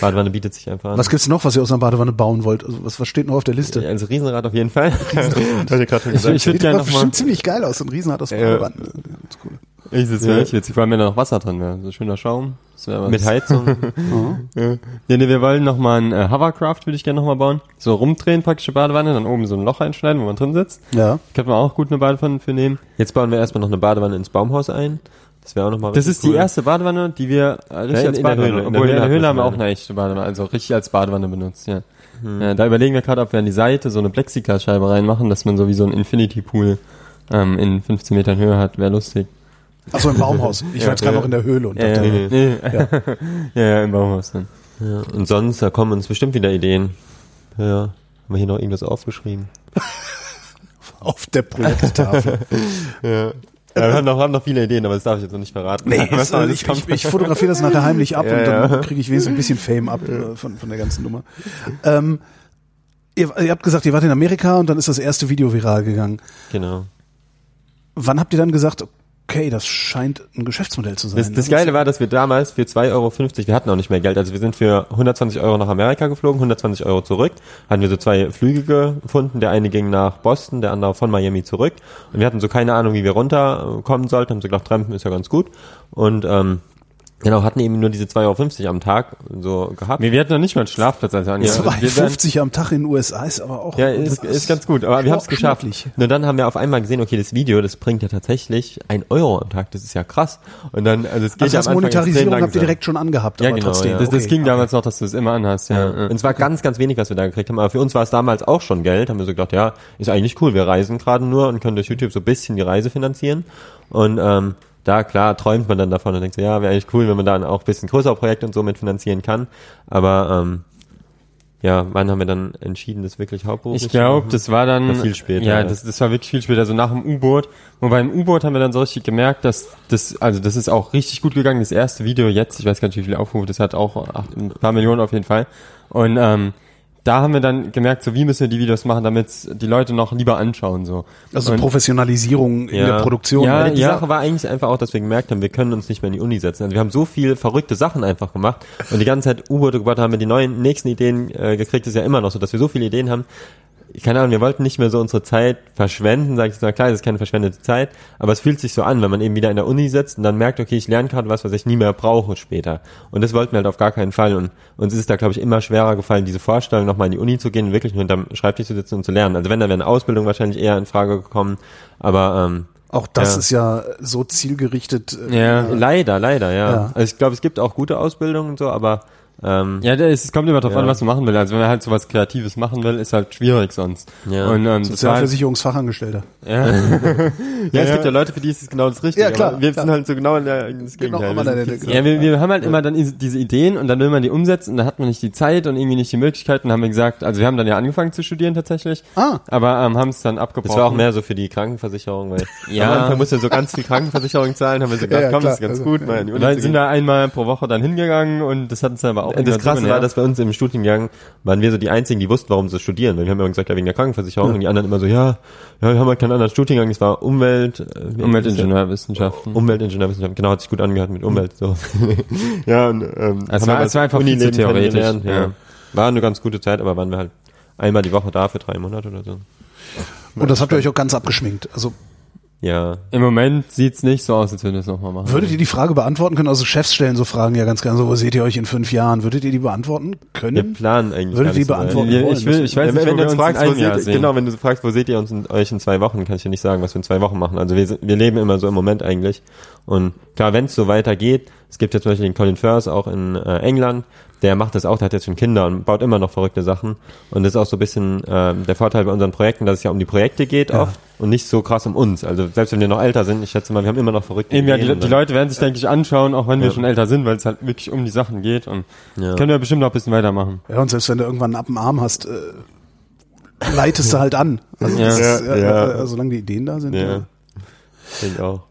Badewanne bietet sich einfach an. Was gibt's noch, was ihr aus einer Badewanne bauen wollt? Also, was, was steht noch auf der Liste? Ja, also Riesenrad auf jeden Fall. Hab ich Ich, würde gerne noch mal, bestimmt ziemlich geil aus, so ein Riesenrad aus Ja. Badewanne. Ganz cool. Ich, das wäre echt witzig, vor allem wenn da noch Wasser drin wäre, so schöner Schaum. Das wäre was. Mit Heizung. Ja, nee, wir wollen noch mal ein äh, Hovercraft, würde ich gerne noch mal bauen. So rumdrehen, praktische Badewanne, dann oben so ein Loch einschneiden, wo man drin sitzt. Ja. Könnte man auch gut eine Badewanne für nehmen. Jetzt bauen wir erstmal noch eine Badewanne ins Baumhaus ein. Das wäre auch nochmal Das ist die erste Badewanne, die wir äh, richtig Ja, in- als Badewanne, Höhle. In der obwohl in Höhle der haben wir auch eine. echte Badewanne, also richtig als Badewanne benutzt, ja. ja da überlegen wir gerade, ob wir an die Seite so eine Plexiglasscheibe reinmachen, dass man so wie so ein Infinity Pool ähm, in 15 Metern Höhe hat, wäre lustig. Achso, im Baumhaus. Ich war jetzt gerade noch in der Höhle und Ja, ja, dachte, nee. ja. ja, im Baumhaus dann. Ja, und sonst, da kommen uns bestimmt wieder Ideen. Ja, haben wir hier noch irgendwas aufgeschrieben? auf der Projekttafel. Ja. wir haben noch, haben noch viele Ideen, aber das darf ich jetzt noch nicht verraten. Nee, noch äh, alles ich, kommt. ich, ich fotografiere das nachher heimlich ab Ja, und dann ja. kriege ich wenigstens ein bisschen Fame ab äh, von, von der ganzen Nummer. Ähm, ihr, ihr habt gesagt, ihr wart in Amerika und dann ist das erste Video viral gegangen. Genau. Wann habt ihr dann gesagt, okay, das scheint ein Geschäftsmodell zu sein? Das, das Geile war, dass wir damals für 2,50 Euro, wir hatten auch nicht mehr Geld, also wir sind für 120 Euro nach Amerika geflogen, 120 Euro zurück, hatten wir so zwei Flüge gefunden, der eine ging nach Boston, der andere von Miami zurück und wir hatten so keine Ahnung, wie wir runterkommen sollten, haben so gedacht, Trampen ist ja ganz gut und ähm, genau, hatten eben nur diese 2,50 Euro am Tag so gehabt. Nee, wir hatten noch nicht mal einen Schlafplatz, als wir angefangen haben. Wir wären- 2,50 am Tag in den USA ist aber auch. Ja, ist, ist ganz gut, aber wir haben es geschafft. Nur dann haben wir auf einmal gesehen, okay, das Video, das bringt ja tatsächlich ein Euro am Tag, das ist ja krass. Und dann, also es geht Also ja das am Anfang extrem Monetarisierung habt ihr direkt schon angehabt, Ja, aber genau, trotzdem. ja. Das, das okay, ging okay. damals noch, dass du es immer anhast, ja. ja. Und es war ganz, ganz wenig, was wir da gekriegt haben. Aber für uns war es damals auch schon Geld. Haben wir so gedacht, ja, ist eigentlich cool. Wir reisen gerade nur und können durch YouTube so ein bisschen die Reise finanzieren. Und ähm, da, klar, träumt man dann davon und denkt so, ja, wäre eigentlich cool, wenn man dann auch ein bisschen größere Projekte und so mitfinanzieren kann. Aber ähm, ja, wann haben wir dann entschieden, das wirklich hauptberuflich Ich glaube, das war dann War viel später, Ja, ja. das, das war wirklich viel später, so nach dem U-Boot. Und beim U-Boot haben wir dann so richtig gemerkt, dass das, also das ist auch richtig gut gegangen. Das erste Video jetzt, ich weiß gar nicht, wie viele Aufrufe das hat, auch acht, ein paar Millionen auf jeden Fall. Und ähm, da haben wir dann gemerkt, so wie müssen wir die Videos machen, damit die Leute noch lieber anschauen so. Also Und- Professionalisierung in Ja. der Produktion. Ja, die. Sache war eigentlich einfach auch, dass wir gemerkt haben, wir können uns nicht mehr in die Uni setzen. Also wir haben so viel verrückte Sachen einfach gemacht und die ganze Zeit U-Boote gebaut haben, wir die neuen nächsten Ideen äh, gekriegt, ist ja immer noch so, dass wir so viele Ideen haben. Keine Ahnung, wir wollten nicht mehr so unsere Zeit verschwenden, sage ich jetzt mal, klar, das ist keine verschwendete Zeit, aber es fühlt sich so an, wenn man eben wieder in der Uni sitzt und dann merkt, okay, ich lerne gerade was, was ich nie mehr brauche später. Und das wollten wir halt auf gar keinen Fall und uns ist es da, glaube ich, immer schwerer gefallen, diese Vorstellung, nochmal in die Uni zu gehen und wirklich nur hinterm Schreibtisch zu sitzen und zu lernen. Also wenn, dann wäre eine Ausbildung wahrscheinlich eher in Frage gekommen, aber ähm, Auch das Ja. ist ja so zielgerichtet. äh, Ja. Leider, leider, ja. Ja. Also ich glaube, es gibt auch gute Ausbildungen und so, aber ähm, Ja, das- es kommt immer darauf Ja. an, was man machen will. Also wenn man halt so was Kreatives machen will, ist halt schwierig sonst. Ja. Und ähm, halt, Sozialversicherungsfachangestellter. ja, ja, es gibt ja Leute, für die ist es genau das Richtige. Ja, klar, aber wir klar. sind halt so genau in der das Genau, Gegenteil. Wir Ja, wir, wir haben halt immer dann diese Ideen und dann will man die umsetzen und da hat man nicht die Zeit und irgendwie nicht die Möglichkeiten. Dann haben wir gesagt, also wir haben dann ja angefangen zu studieren tatsächlich, Ah. aber ähm, haben es dann abgebrochen. das war auch mehr so für die Krankenversicherung, weil Ja. am Anfang musste so ganz viel Krankenversicherung zahlen, haben wir so gedacht, Ja, ja, komm, das ist ganz Also, gut, ja. mal Und dann sind wir einmal pro Woche dann hingegangen und das hat uns dann aber auch Das Krasse war, dass bei uns im Studiengang waren wir so die Einzigen, die wussten, warum sie studieren. Weil wir haben immer gesagt, ja, wegen der Krankenversicherung. Ja. Und die anderen immer so, ja, ja, wir haben halt keinen anderen Studiengang. Es war Umwelt, äh, Umweltingenieurwissenschaften. Umweltingenieurwissenschaften, genau, hat sich gut angehört mit Umwelt, so. ja, und, ähm, Es war- wir es war einfach viel zu theoretisch, ja. Ja. War eine ganz gute Zeit, aber waren wir halt einmal die Woche da für drei Monate oder so. Und das habt ihr euch auch ganz abgeschminkt. Also Ja. Im Moment sieht's nicht so aus, als würden wir es nochmal machen. würdet ihr die Frage beantworten können? Also Chefs stellen so Fragen ja ganz gerne so, wo seht ihr euch in fünf Jahren? Würdet ihr die beantworten Wir können? planen eigentlich Würdet ihr so beantworten. Wir- ich will, ich weiß Ja, nicht, wenn wo du wir fragst, wo seht, sehen. genau, wenn du fragst, wo seht ihr uns in, euch in zwei Wochen, kann ich dir nicht sagen, was wir in zwei Wochen machen. Also wir, wir leben immer so im Moment eigentlich. Und klar, wenn es so weitergeht, es gibt jetzt zum Beispiel den Colin Firth auch in äh, England, der macht das auch, der hat jetzt schon Kinder und baut immer noch verrückte Sachen. Und das ist auch so ein bisschen ähm, der Vorteil bei unseren Projekten, dass es ja um die Projekte geht Ja. oft und nicht so krass um uns. Also selbst wenn wir noch älter sind, ich schätze mal, wir haben immer noch verrückte Eben, ja, die, Ideen die und Leute werden sich, denke ich, anschauen, auch wenn wir Ja. schon älter sind, weil es halt wirklich um die Sachen geht und Ja. können wir bestimmt noch ein bisschen weitermachen. Ja, und selbst wenn du irgendwann einen Ab dem Arm hast, äh, leitest du halt an. Also Ja, ist, ja, äh, ja. äh, solange die Ideen da sind. Ja. Ja. Ich auch.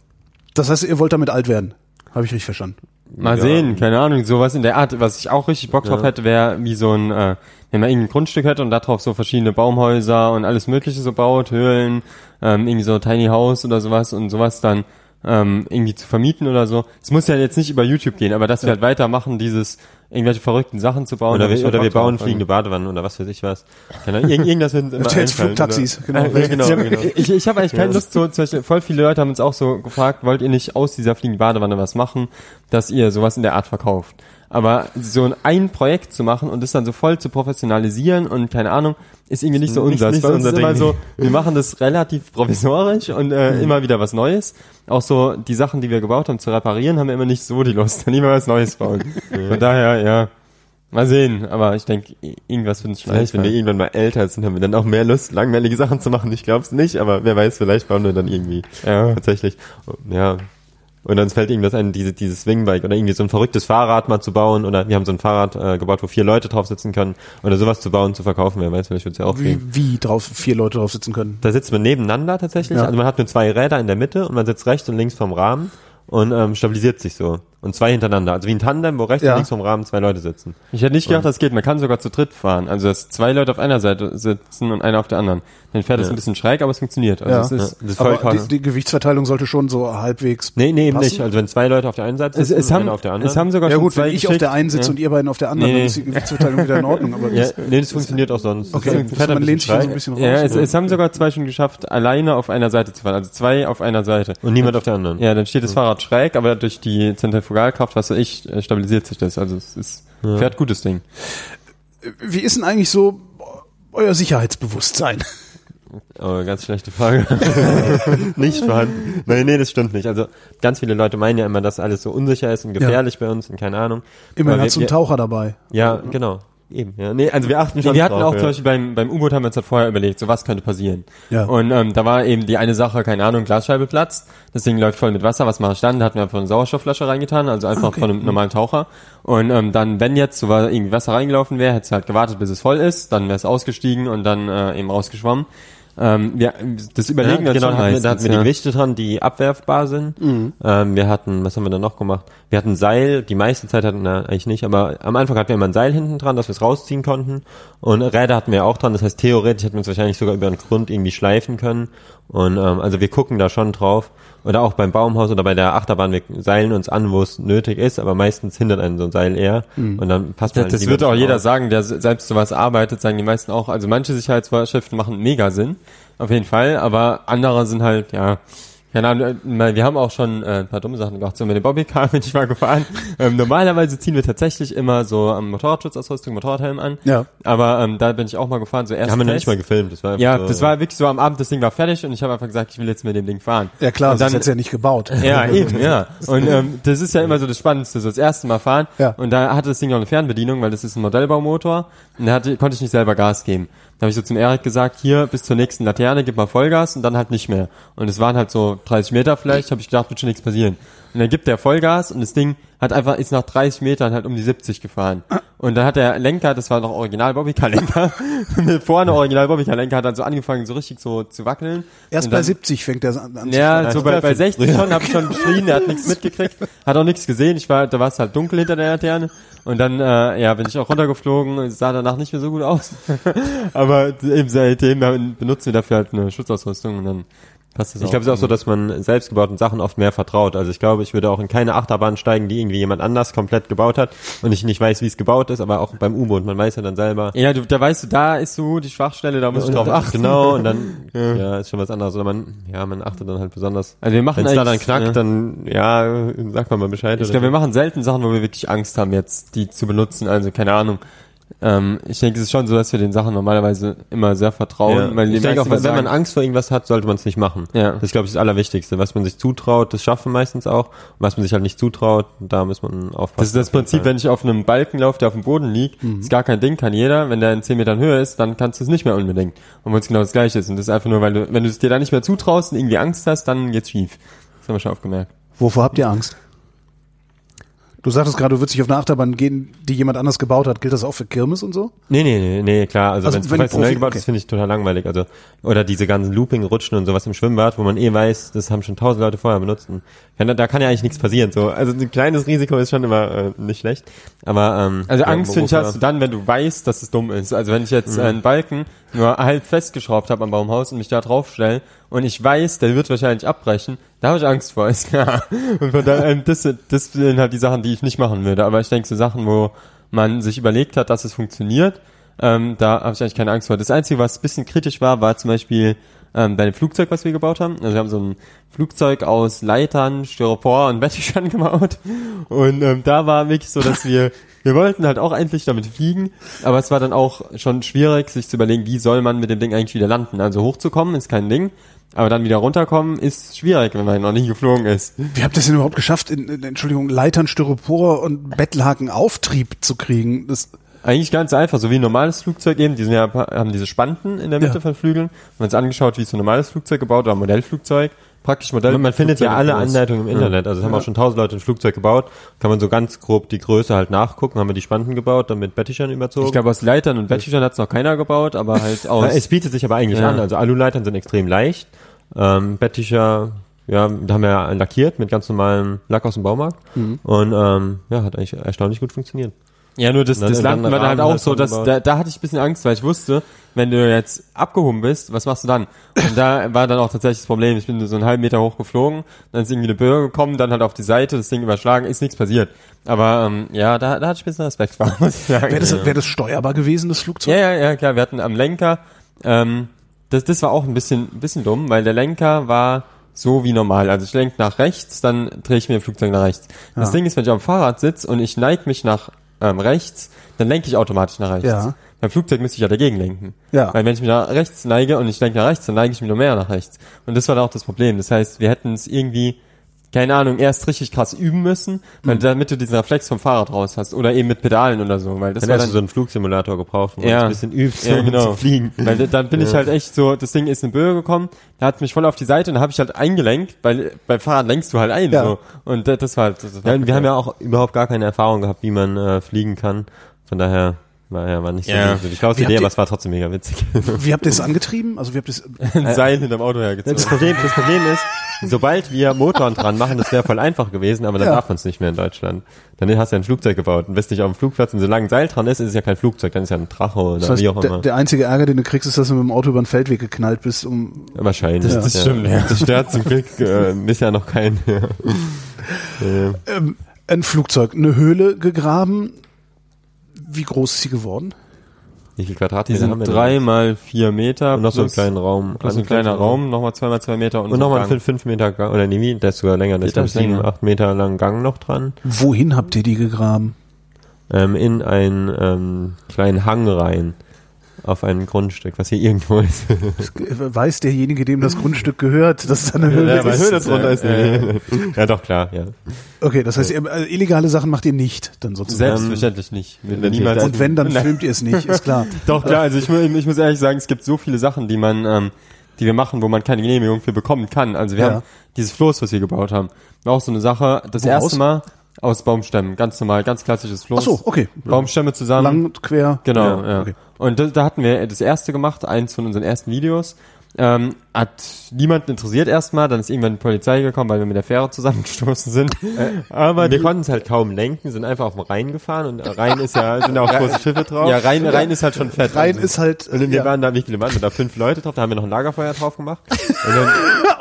Das heißt, ihr wollt damit alt werden. Habe ich richtig verstanden. Mal Ja. sehen, keine Ahnung, sowas in der Art. Was ich auch richtig Bock drauf Ja. hätte, wäre wie so ein, äh, wenn man irgendein Grundstück hätte und da drauf so verschiedene Baumhäuser und alles mögliche so baut, Höhlen, ähm, irgendwie so Tiny House oder sowas und sowas dann ähm, irgendwie zu vermieten oder so. Es muss ja jetzt nicht über YouTube gehen, aber dass wir halt weitermachen, dieses irgendwelche verrückten Sachen zu bauen. Oder, wir, oder wir bauen fliegende Badewannen oder was weiß ich was. Keine Ahnung, irgend, irgendwas Hotels, einfallen, Flugtaxis, genau. Ja, genau, genau. Ich, ich habe eigentlich keine Lust so, zum Beispiel, voll viele Leute haben uns auch so gefragt, wollt ihr nicht aus dieser fliegenden Badewanne was machen, dass ihr sowas in der Art verkauft. Aber so ein, ein Projekt zu machen und das dann so voll zu professionalisieren und keine Ahnung, ist irgendwie nicht so Nicht- unser. nicht Bei so uns ist unser immer Ding. so, wir machen das relativ provisorisch und äh, Mhm. immer wieder was Neues. Auch so die Sachen, die wir gebaut haben, zu reparieren, haben wir immer nicht so die Lust. Dann lieber was Neues bauen. Von daher, ja. Mal sehen, aber ich denke, irgendwas wird uns Vielleicht, wenn wir irgendwann mal älter sind, haben wir dann auch mehr Lust, langweilige Sachen zu machen. Ich glaube es nicht, aber wer weiß, vielleicht bauen wir dann irgendwie Ja. tatsächlich. Ja. Und dann fällt irgendwas ein, diese, dieses Swingbike oder irgendwie so ein verrücktes Fahrrad mal zu bauen oder wir haben so ein Fahrrad äh, gebaut, wo vier Leute drauf sitzen können oder sowas zu bauen, zu verkaufen, wer weiß, vielleicht wird's ja auch Wie, gehen. wie drauf vier Leute drauf sitzen können. Da sitzt man nebeneinander tatsächlich, Ja. also man hat nur zwei Räder in der Mitte und man sitzt rechts und links vom Rahmen und ähm, stabilisiert sich so. Und zwei hintereinander, also wie ein Tandem, wo rechts Ja. und links vom Rahmen zwei Leute sitzen. Ich hätte nicht gedacht, das geht. Man kann sogar zu dritt fahren. Also, dass zwei Leute auf einer Seite sitzen und einer auf der anderen. Dann fährt es Ja. ein bisschen schräg, aber es funktioniert. Also, Ja. es ist, Das ist voll Aber krass. die, die Gewichtsverteilung sollte schon so halbwegs. Nee, nee, eben passen. nicht. Also wenn zwei Leute auf der einen Seite es, sitzen, es, haben, einer auf der anderen. es haben sogar Ja schon gut, zwei wenn ich auf der einen sitze ja. und ihr beiden auf der anderen, Nee, dann ist die Gewichtsverteilung wieder in Ordnung. Aber ja, das, nee, das funktioniert auch sonst. okay, Das also man lehnt sich so ein bisschen raus. Ja, es, es haben sogar zwei schon geschafft, alleine auf einer Seite zu fahren. Also zwei auf einer Seite. Und niemand auf der anderen. Ja, dann steht das Fahrrad schräg, aber durch die Zentrifugalkraft, was weiß ich, äh, stabilisiert sich das. Also es ist, fährt gutes Ding. Wie ist denn eigentlich so euer Sicherheitsbewusstsein? Oh, ganz schlechte Frage. nicht vorhanden. Nein, nee, das stimmt nicht. Also ganz viele Leute meinen ja immer, dass alles so unsicher ist und gefährlich bei uns und keine Ahnung. Immerhin Aber hast du einen Taucher dabei. Ja, genau. Eben, ja. Nee, also wir achten schon Nee, wir hatten drauf, auch ja. zum Beispiel beim, beim U-Boot haben wir uns halt vorher überlegt, so was könnte passieren. Ja. Und ähm, da war eben die eine Sache, keine Ahnung, Glasscheibe platzt, das Ding läuft voll mit Wasser, was mache ich dann? Da hatten wir einfach eine Sauerstoffflasche reingetan, also einfach okay. von einem normalen Taucher. Und ähm, dann, wenn jetzt so irgendwie Wasser reingelaufen wäre, hätte es halt gewartet, bis es voll ist, dann wäre es ausgestiegen und dann äh, eben rausgeschwommen. Ähm, wir, das Ja, überlegen wir uns genau, schon wir, meistens, da hatten wir ja. die Gewichte dran, die abwerfbar sind. Ähm, wir hatten, was haben wir da noch gemacht? Wir hatten Seil, die meiste Zeit hatten wir eigentlich nicht, aber am Anfang hatten wir immer ein Seil hinten dran, dass wir es rausziehen konnten. Und Räder hatten wir auch dran, das heißt theoretisch hätten wir es wahrscheinlich sogar über den Grund irgendwie schleifen können. Und ähm, also wir gucken da schon drauf. Oder auch beim Baumhaus oder bei der Achterbahn, wir seilen uns an, wo es nötig ist, aber meistens hindert einen so ein Seil eher. Und dann passt man Das, halt das wird auch jeder sagen, der se- selbst sowas arbeitet, sagen die meisten auch. Also manche Sicherheitsvorschriften machen mega Sinn, auf jeden Fall, aber andere sind halt, ja, Ahnung, äh, wir haben auch schon äh, ein paar dumme Sachen gemacht. So mit dem Bobbycar bin ich mal gefahren. Ähm, normalerweise ziehen wir tatsächlich immer so am Motorradschutzausrüstung, Motorradhelm an. Ja. Aber ähm, da bin ich auch mal gefahren, so erst haben wir noch Test. nicht mal gefilmt. Das war Ja, so, das war wirklich so am Abend, das Ding war fertig und ich habe einfach gesagt, ich will jetzt mit dem Ding fahren. Ja klar, und das dann, ist jetzt ja nicht gebaut. ja, eben, ja. Und ähm, das ist ja immer so das Spannendste, so das erste Mal fahren. Ja. Und da hatte das Ding noch eine Fernbedienung, weil das ist ein Modellbaumotor. Und da hatte, konnte ich nicht selber Gas geben. Da habe ich so zum Erik gesagt, hier bis zur nächsten Laterne, gib mal Vollgas und dann halt nicht mehr. Und es waren halt so 30 Meter vielleicht, habe ich gedacht, wird schon nichts passieren. Und dann gibt der Vollgas und das Ding hat einfach, ist nach 30 Metern halt um die 70 gefahren. Und dann hat der Lenker, das war noch original Bobbycar-Lenker, vorne original Bobbycar-Lenker hat dann so angefangen, so richtig so zu wackeln. Erst Und bei dann- 70 fängt der an. an ja, so bei, bei 60 schon, hab ich schon geschrien, er hat nichts mitgekriegt, hat auch nichts gesehen, ich war, da war es halt dunkel hinter der Laterne und dann, äh, ja, bin ich auch runtergeflogen, es sah danach nicht mehr so gut aus, aber eben seitdem benutzen wir dafür halt eine Schutzausrüstung und dann passt das Ich glaube, es ist auch so, dass man selbstgebauten Sachen oft mehr vertraut. Also ich glaube, ich würde auch in keine Achterbahn steigen, die irgendwie jemand anders komplett gebaut hat und ich nicht weiß, wie es gebaut ist, aber auch beim U-Boot, man weiß ja dann selber. Ja, du, da weißt du, da ist so die Schwachstelle, da muss ich drauf achten. Genau, und dann, ja. ist schon was anderes. Oder man, ja, man achtet dann halt besonders. Also wir machen Wenn es da dann knackt, ja. dann, ja, sagt man mal Bescheid. Ich glaube, wir machen selten Sachen, wo wir wirklich Angst haben, jetzt die zu benutzen. Also keine Ahnung. Ähm, ich denke, es ist schon so, dass wir den Sachen normalerweise immer sehr vertrauen. ja. Ich denke auch, wenn man sagen- Angst vor irgendwas hat, sollte man es nicht machen. Ja. Das ist, glaube ich, das Allerwichtigste. Was man sich zutraut, das schafft man meistens auch. Und was man sich halt nicht zutraut, da muss man aufpassen. Das ist das Prinzip, wenn ich auf einem Balken laufe, der auf dem Boden liegt, ist gar kein Ding, kann jeder. Wenn der in 10 Metern Höhe ist, dann kannst du es nicht mehr unbedingt. Und wenn es genau das gleiche ist. Und das ist einfach nur, weil du, wenn du es dir da nicht mehr zutraust und irgendwie Angst hast, dann geht's schief. Das haben wir schon aufgemerkt. Wovor habt ihr Angst? Du sagtest gerade, du würdest dich auf eine Achterbahn gehen, die jemand anders gebaut hat. Gilt das auch für Kirmes und so? Nee, nee, nee, nee, klar. Also, Also wenn es professionell Profi- gebaut okay. ist, finde ich total langweilig. Also, oder diese ganzen Looping-Rutschen und sowas im Schwimmbad, wo man eh weiß, das haben schon tausend Leute vorher benutzt. Und kann, da kann ja eigentlich nichts passieren. So, also ein kleines Risiko ist schon immer äh, nicht schlecht. Aber ähm, Also Angst finde ich hast du dann, wenn du weißt, dass es dumm ist. Also wenn ich jetzt äh, einen Balken nur halb festgeschraubt habe am Baumhaus und mich da drauf stelle und ich weiß, der wird wahrscheinlich abbrechen, da habe ich Angst vor, ist klar. Und von daher, ähm, das, sind- das sind halt die Sachen, die ich nicht machen würde. Aber ich denke, so Sachen, wo man sich überlegt hat, dass es funktioniert, ähm, da habe ich eigentlich keine Angst vor. Das Einzige, was ein bisschen kritisch war, war zum Beispiel ähm, bei dem Flugzeug, was wir gebaut haben. Also wir haben so ein Flugzeug aus Leitern, Styropor und Bettüchern gebaut. Und ähm, da war wirklich so, dass wir, wir wollten halt auch endlich damit fliegen, aber es war dann auch schon schwierig, sich zu überlegen, wie soll man mit dem Ding eigentlich wieder landen. Also hochzukommen ist kein Ding, aber dann wieder runterkommen ist schwierig, wenn man noch nie geflogen ist. Wie habt ihr es denn überhaupt geschafft, in, in Entschuldigung, Leitern, Styropor und Bettlaken Auftrieb zu kriegen? Das, Eigentlich ganz einfach, so wie ein normales Flugzeug eben, die sind ja, haben diese Spanten in der Mitte Ja. von Flügeln. Man hat angeschaut, wie ist so ein normales Flugzeug gebaut oder ein Modellflugzeug. Praktisch Modell. Man, man findet ja alle Anleitungen im Internet. Also es haben auch schon tausend Leute ein Flugzeug gebaut. Kann man so ganz grob die Größe halt nachgucken. Haben wir die Spanten gebaut, dann mit Bettüchern überzogen. Ich glaube, aus Leitern und Bettüchern hat es noch keiner gebaut, aber halt aus. Es bietet sich aber eigentlich Ja. an. Also Aluleitern sind extrem leicht. Ähm, Bettücher, ja, da haben wir ja lackiert mit ganz normalem Lack aus dem Baumarkt. Mhm. Und ähm, ja, hat eigentlich erstaunlich gut funktioniert. Ja, nur das, dann- das Landen war dann halt auch halt so, dass da, da hatte ich ein bisschen Angst, weil ich wusste, wenn du jetzt abgehoben bist, was machst du dann? Und da war dann auch tatsächlich das Problem, ich bin so einen halben Meter hoch geflogen, dann ist irgendwie eine Böe gekommen, dann halt auf die Seite, das Ding überschlagen, ist nichts passiert. Aber ähm, ja, da, da hatte ich ein bisschen Respekt vor, muss ich sagen. wäre das, wär das steuerbar gewesen, das Flugzeug? Ja, ja, ja, klar. Wir hatten am Lenker, ähm, das, das war auch ein bisschen, ein bisschen dumm, weil der Lenker war so wie normal. Also ich lenke nach rechts, dann drehe ich mir das Flugzeug nach rechts. Das Ja. Ding ist, wenn ich auf dem Fahrrad sitze und ich neige mich nach ähm, rechts, dann lenke ich automatisch nach rechts. Ja. Beim Flugzeug müsste ich ja dagegen lenken. Ja. Weil wenn ich mich nach rechts neige und ich lenke nach rechts, dann neige ich mich nur mehr nach rechts. Und das war dann auch das Problem. Das heißt, wir hätten es irgendwie keine Ahnung, erst richtig krass üben müssen, weil damit du diesen Reflex vom Fahrrad raus hast oder eben mit Pedalen oder so, weil das Dann war hast dann du so einen Flugsimulator gebraucht, wo Ja. ein bisschen übt, ja, um genau. zu fliegen. Weil da- dann bin ich halt echt so, das Ding ist in Böe gekommen, da hat mich voll auf die Seite und da habe ich halt eingelenkt, weil beim Fahrrad lenkst du halt ein Ja. so. Und das, war halt. Das war Ja, wir haben ja auch überhaupt gar keine Erfahrung gehabt, wie man äh, fliegen kann. Von daher war ja war nicht so, Ja. die, so die Idee, aber es war trotzdem mega witzig. Wie habt ihr es angetrieben? Also wie habt ihr es ein Seil hinterm Auto hergezogen. Das Problem, das Problem ist, sobald wir Motoren dran machen, das wäre voll einfach gewesen, aber dann Ja. darf man es nicht mehr in Deutschland. Dann hast du ja ein Flugzeug gebaut und bist nicht auf dem Flugplatz und solange ein Seil dran ist, ist es ja kein Flugzeug, dann ist ja ein Drache oder das heißt, wie auch der, immer. der einzige Ärger, den du kriegst, ist, dass du mit dem Auto über den Feldweg geknallt bist, um Wahrscheinlich. Das- das stimmt, ja. Das stört zum Glück äh, bisher noch keinen. äh, ähm, ein Flugzeug, eine Höhle gegraben. Wie groß ist sie geworden? wie viel Die Quadratmeter sind haben wir denn? drei mal vier Meter. Und noch so einen kleinen Raum. Plus ein kleiner Raum, nochmal zwei mal zwei Meter und, Und nochmal einen 5 Meter Gang, oder nee, wie, der ist sogar länger, der ist glaube sieben, länger. acht Meter lang Gang noch dran. Wohin habt ihr die gegraben? Ähm, in einen ähm, kleinen Hang rein. Auf ein Grundstück, was hier irgendwo ist. Weiß derjenige, dem das Grundstück gehört, dass da eine Höhle weil ist? Höhle drunter ist. äh, ja, doch, klar, ja. Okay, das heißt, ihr, also illegale Sachen macht ihr nicht, dann sozusagen. Selbstverständlich nicht. Wir natürlich. niemals Und wenn, dann Nein. filmt ihr es nicht, ist klar. Doch, klar, also ich, ich muss ehrlich sagen, es gibt so viele Sachen, die man, ähm, die wir machen, wo man keine Genehmigung für bekommen kann. Also wir Ja. haben dieses Floß, was wir gebaut haben, war auch so eine Sache, das Woraus? erste Mal aus Baumstämmen, ganz normal, ganz klassisches Floß. Ach so, okay. Baumstämme zusammen. Lang und quer. Genau, Ja, ja. okay. Und da, da hatten wir das erste gemacht, eins von unseren ersten Videos. Ähm, hat niemanden interessiert erstmal, dann ist irgendwann die Polizei gekommen, weil wir mit der Fähre zusammengestoßen sind. Aber Wir konnten es halt kaum lenken, sind einfach auf den Rhein gefahren und Rhein ist ja, sind ja auch große Schiffe drauf. ja, rein, rein ist halt schon fett. Rein Also, ist halt Und wir ja, waren da, wie viele waren da? Fünf Leute drauf, da haben wir noch ein Lagerfeuer drauf gemacht. Und dann,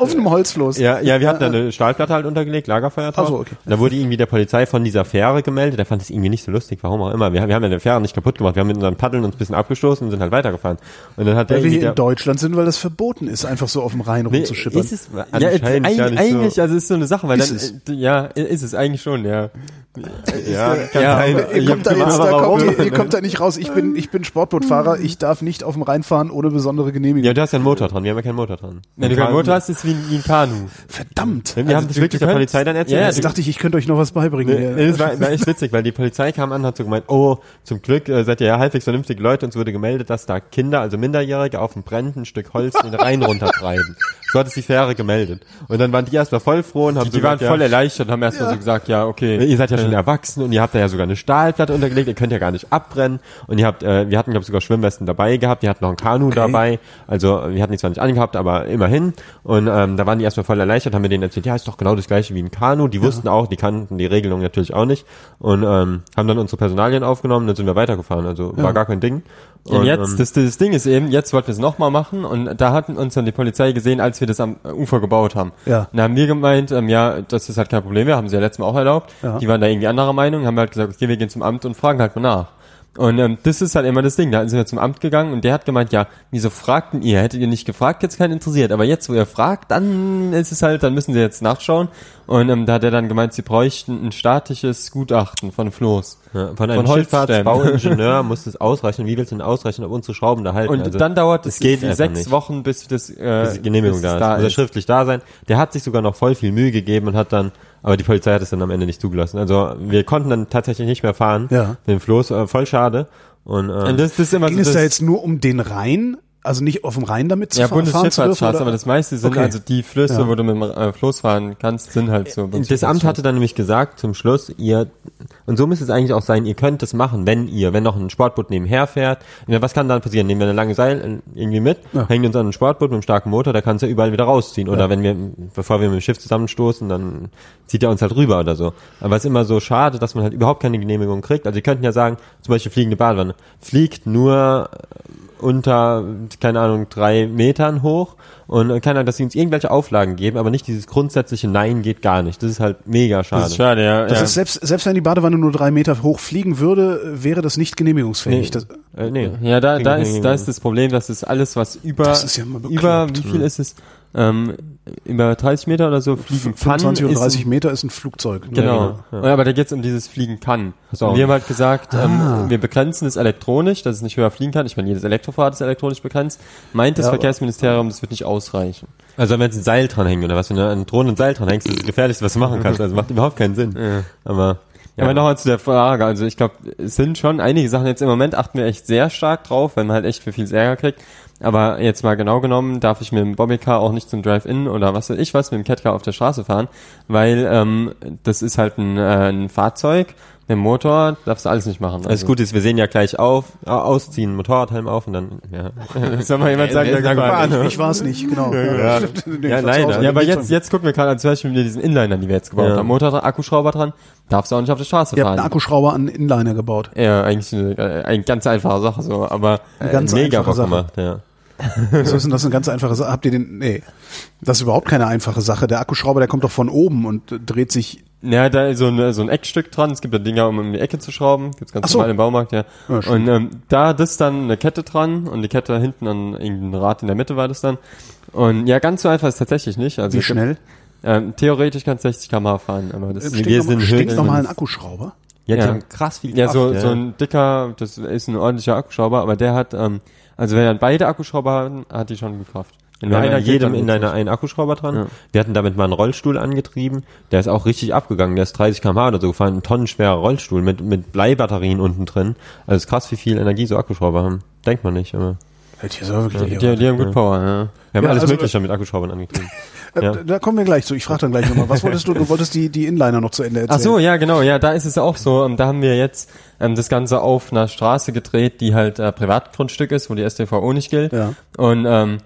auf einem Holzfloß. ja, ja, wir hatten da eine Stahlplatte halt untergelegt, Lagerfeuer drauf. Ach so, okay. Und da wurde irgendwie der Polizei von dieser Fähre gemeldet, der fand es irgendwie nicht so lustig, warum auch immer. Wir, wir haben ja die Fähre nicht kaputt gemacht, wir haben mit unseren Paddeln uns ein bisschen abgestoßen und sind halt weitergefahren. Und dann hat der Weil wir hier in Deutschland sind, weil das verboten ist, einfach so auf dem Rhein nee, rumzuschippern. ist es Ja, anscheinend eigentlich, gar nicht eigentlich so. also es ist so eine Sache, weil Ist dann, es? äh, ja, ist es eigentlich schon, ja. ja, kann Ja, sein. Ihr kommt, da Ja, jetzt, da kommt, ihr, ihr kommt da nicht raus. Ich bin, ich bin Sportbootfahrer. Ich darf nicht auf dem Rhein fahren ohne besondere Genehmigung. Ja, du hast ja einen Motor dran, wir haben ja keinen Motor dran. Wenn du keinen Motor hast, ist es wie, ein- wie ein Kanu. Verdammt. Wir haben das du- wirklich du der Polizei dann erzählt. Ja, Jetzt dachte ich, ich könnte euch noch was beibringen. Nee, nee, das war, war echt witzig, weil die Polizei kam an und hat so gemeint, oh, zum Glück äh, seid ihr ja halbwegs vernünftige Leute. Uns wurde gemeldet, dass da Kinder, also Minderjährige, auf einem brennenden Stück Holz den Rhein runtertreiben. So hat es die Fähre gemeldet. Und dann waren die erstmal voll froh und haben Die so waren gesagt, voll erleichtert und haben erstmal so gesagt, ja, okay. Ihr seid ja schon erwachsen und ihr habt da ja sogar eine Stahlplatte untergelegt, ihr könnt ja gar nicht abbrennen. Und ihr habt, äh, wir hatten, glaube ich, sogar Schwimmwesten dabei gehabt, wir hatten noch ein Kanu dabei. Also wir hatten die zwar nicht angehabt, aber immerhin. Und ähm, da waren die erstmal voll erleichtert, haben wir denen erzählt, ja, ist doch genau das gleiche wie ein Kanu. Die wussten auch, die kannten die Regelung natürlich auch nicht. Und ähm, haben dann unsere Personalien aufgenommen, dann sind wir weitergefahren. Also war gar kein Ding. Und jetzt, das, das Ding ist eben, jetzt wollten wir es nochmal machen und da hatten uns dann die Polizei gesehen, als wir das am Ufer gebaut haben. Ja. Und da haben wir gemeint, ähm, ja, das ist halt kein Problem, wir haben sie ja letztes Mal auch erlaubt. Ja. Die waren da irgendwie anderer Meinung, haben halt gesagt, okay, wir gehen zum Amt und fragen halt mal nach. Und ähm, das ist halt immer das Ding. Da sind wir zum Amt gegangen und der hat gemeint, ja, wieso fragten ihr? Hättet ihr nicht gefragt, jetzt keinen interessiert. Aber jetzt, wo ihr fragt, dann ist es halt, dann müssen sie jetzt nachschauen. Und ähm, da hat er dann gemeint, sie bräuchten ein statisches Gutachten von Floß. ja, von einem. Schifffahrtsbauingenieur muss es ausreichen. Wie willst du denn ausrechnen, ob unsere Schrauben da halten? Und Also, dann dauert es sechs nicht. Wochen, bis das äh, bis die Genehmigung bis da ist. Muss er schriftlich da sein. Der hat sich sogar noch voll viel Mühe gegeben und hat dann, aber die Polizei hat es dann am Ende nicht zugelassen. Also wir konnten dann tatsächlich nicht mehr fahren. Ja. Dem Floß, äh, voll schade. Und, äh, Und das, das ist immer Ging so es da jetzt nur um den Rhein? Also nicht auf dem Rhein damit zu ja, fahren, dürfen? Bundesschifffahrtsstraße, aber das meiste sind Okay. also die Flüsse, Ja. wo du mit dem äh, Floß fahren kannst, sind halt so. das Amt hatte dann nämlich gesagt zum Schluss, ihr, und so müsste es eigentlich auch sein, ihr könnt es machen, wenn ihr, wenn noch ein Sportboot nebenher fährt. Ja, Was kann dann passieren? Nehmen wir eine lange Seil äh, irgendwie mit, Ja. hängen uns an ein Sportboot mit einem starken Motor, da kannst du ja überall wieder rausziehen. Oder wenn wir, bevor wir mit dem Schiff zusammenstoßen, dann zieht er uns halt rüber oder so. Aber es ist immer so schade, dass man halt überhaupt keine Genehmigung kriegt. Also ihr könnten ja sagen, zum Beispiel fliegende Badewanne, fliegt nur äh, keine Ahnung, drei Metern hoch und äh, keine Ahnung, dass sie uns irgendwelche Auflagen geben, aber nicht dieses grundsätzliche Nein geht gar nicht. Das ist halt mega schade. Das ist schade, ja. Das ja. ist selbst, selbst wenn die Badewanne nur drei Meter hoch fliegen würde, wäre das nicht genehmigungsfähig. Das, Äh, nee. Ja, da, da ist, da ist das Problem, dass es alles, was über, Das ist ja mal über, wie viel ist es, ähm, über 30 Meter oder so fliegen kann. 25 oder ist 30 ein- Meter ist ein Flugzeug. ne? Genau. genau, Ja, Aber da geht es um dieses Fliegen kann. Und wir haben halt gesagt, Ah. ähm, wir begrenzen es elektronisch, dass es nicht höher fliegen kann. Ich meine, jedes Elektrofahrrad ist elektronisch begrenzt. Meint das Ja, Verkehrsministerium, das wird nicht ausreichen. Also wenn es ein Seil dran hängt oder was, wenn du an Drohnen ein Seil dran hängst, das ist das Gefährlichste, was du machen kannst. Also macht überhaupt keinen Sinn. Aber Ja, aber nochmal zu der Frage. Also ich glaube, es sind schon einige Sachen jetzt im Moment achten wir echt sehr stark drauf, wenn man halt echt für viel Ärger kriegt. Aber jetzt mal genau genommen, darf ich mit dem Bobbycar auch nicht zum Drive-In oder was weiß ich was mit dem Catcar auf der Straße fahren, weil ähm, das ist halt ein, äh, ein Fahrzeug, der Motor darfst du alles nicht machen. das Gute ist, wir sehen ja gleich auf, au- ausziehen, Motorradhelm auf und dann, ja. Soll mal jemand sagen, der gefahren Ich, ich war es nicht, genau. Ja, Ja, leider. Ja, aber jetzt, jetzt gucken wir gerade zum Beispiel mit diesen Inlinern, die wir jetzt gebaut Ja. haben. Motor dran, Akkuschrauber dran, darfst du auch nicht auf der Straße Ihr habt einen fahren. Akkuschrauber an Inliner gebaut. Ja, eigentlich eine, äh, eine ganz einfache Sache so, aber Eine ganz Mega einfache Bock Sache. gemacht, ja. So ist denn das eine ganz einfache Sache. Habt ihr den, nee, das ist überhaupt keine einfache Sache. Der Akkuschrauber, der kommt doch von oben und dreht sich, Ja, da ist so ein, so ein Eckstück dran. Es gibt ja Dinger, um in die Ecke zu schrauben. Gibt's ganz Ach so. normal im Baumarkt, ja. Ja, und ähm, da das dann eine Kette dran und die Kette hinten an irgendein Rad in der Mitte war das dann. Und ja, ganz so einfach ist tatsächlich nicht. Also wie es schnell? Ähm, theoretisch kannst du 60 km/h fahren, aber das Äh, ist Steht wir noch, sind steht höchstens- noch mal ein Akkuschrauber? Ja, die Ja. haben krass viel ja Kraft, so so ein dicker, das ist ein ordentlicher Akkuschrauber, aber der hat ähm, also wenn dann beide Akkuschrauber haben, hat die schon gut Kraft. Wenn haben ja einer jedem in geht's einer nicht. einen Akkuschrauber dran. Ja. Wir hatten damit mal einen Rollstuhl angetrieben. Der ist auch richtig abgegangen. Der ist 30 km/h oder so gefahren. Ein tonnenschwerer Rollstuhl mit, mit Bleibatterien unten drin. Also es ist krass, wie viel Energie so Akkuschrauber haben. Denkt man nicht, aber Hätte ich wirklich die, die haben gut Power, ja. wir haben Ja, alles also- mögliche mit Akkuschraubern angetrieben. Äh, Ja. Da kommen wir gleich zu. Ich frage dann gleich nochmal. Was wolltest du? Du wolltest die, die Inliner noch zu Ende erzählen. Ach so, ja, genau, ja, da ist es auch so. Ähm, da haben wir jetzt ähm, das Ganze auf einer Straße gedreht, die halt äh, Privatgrundstück ist, wo die STVO nicht gilt. Ja. Und ähm,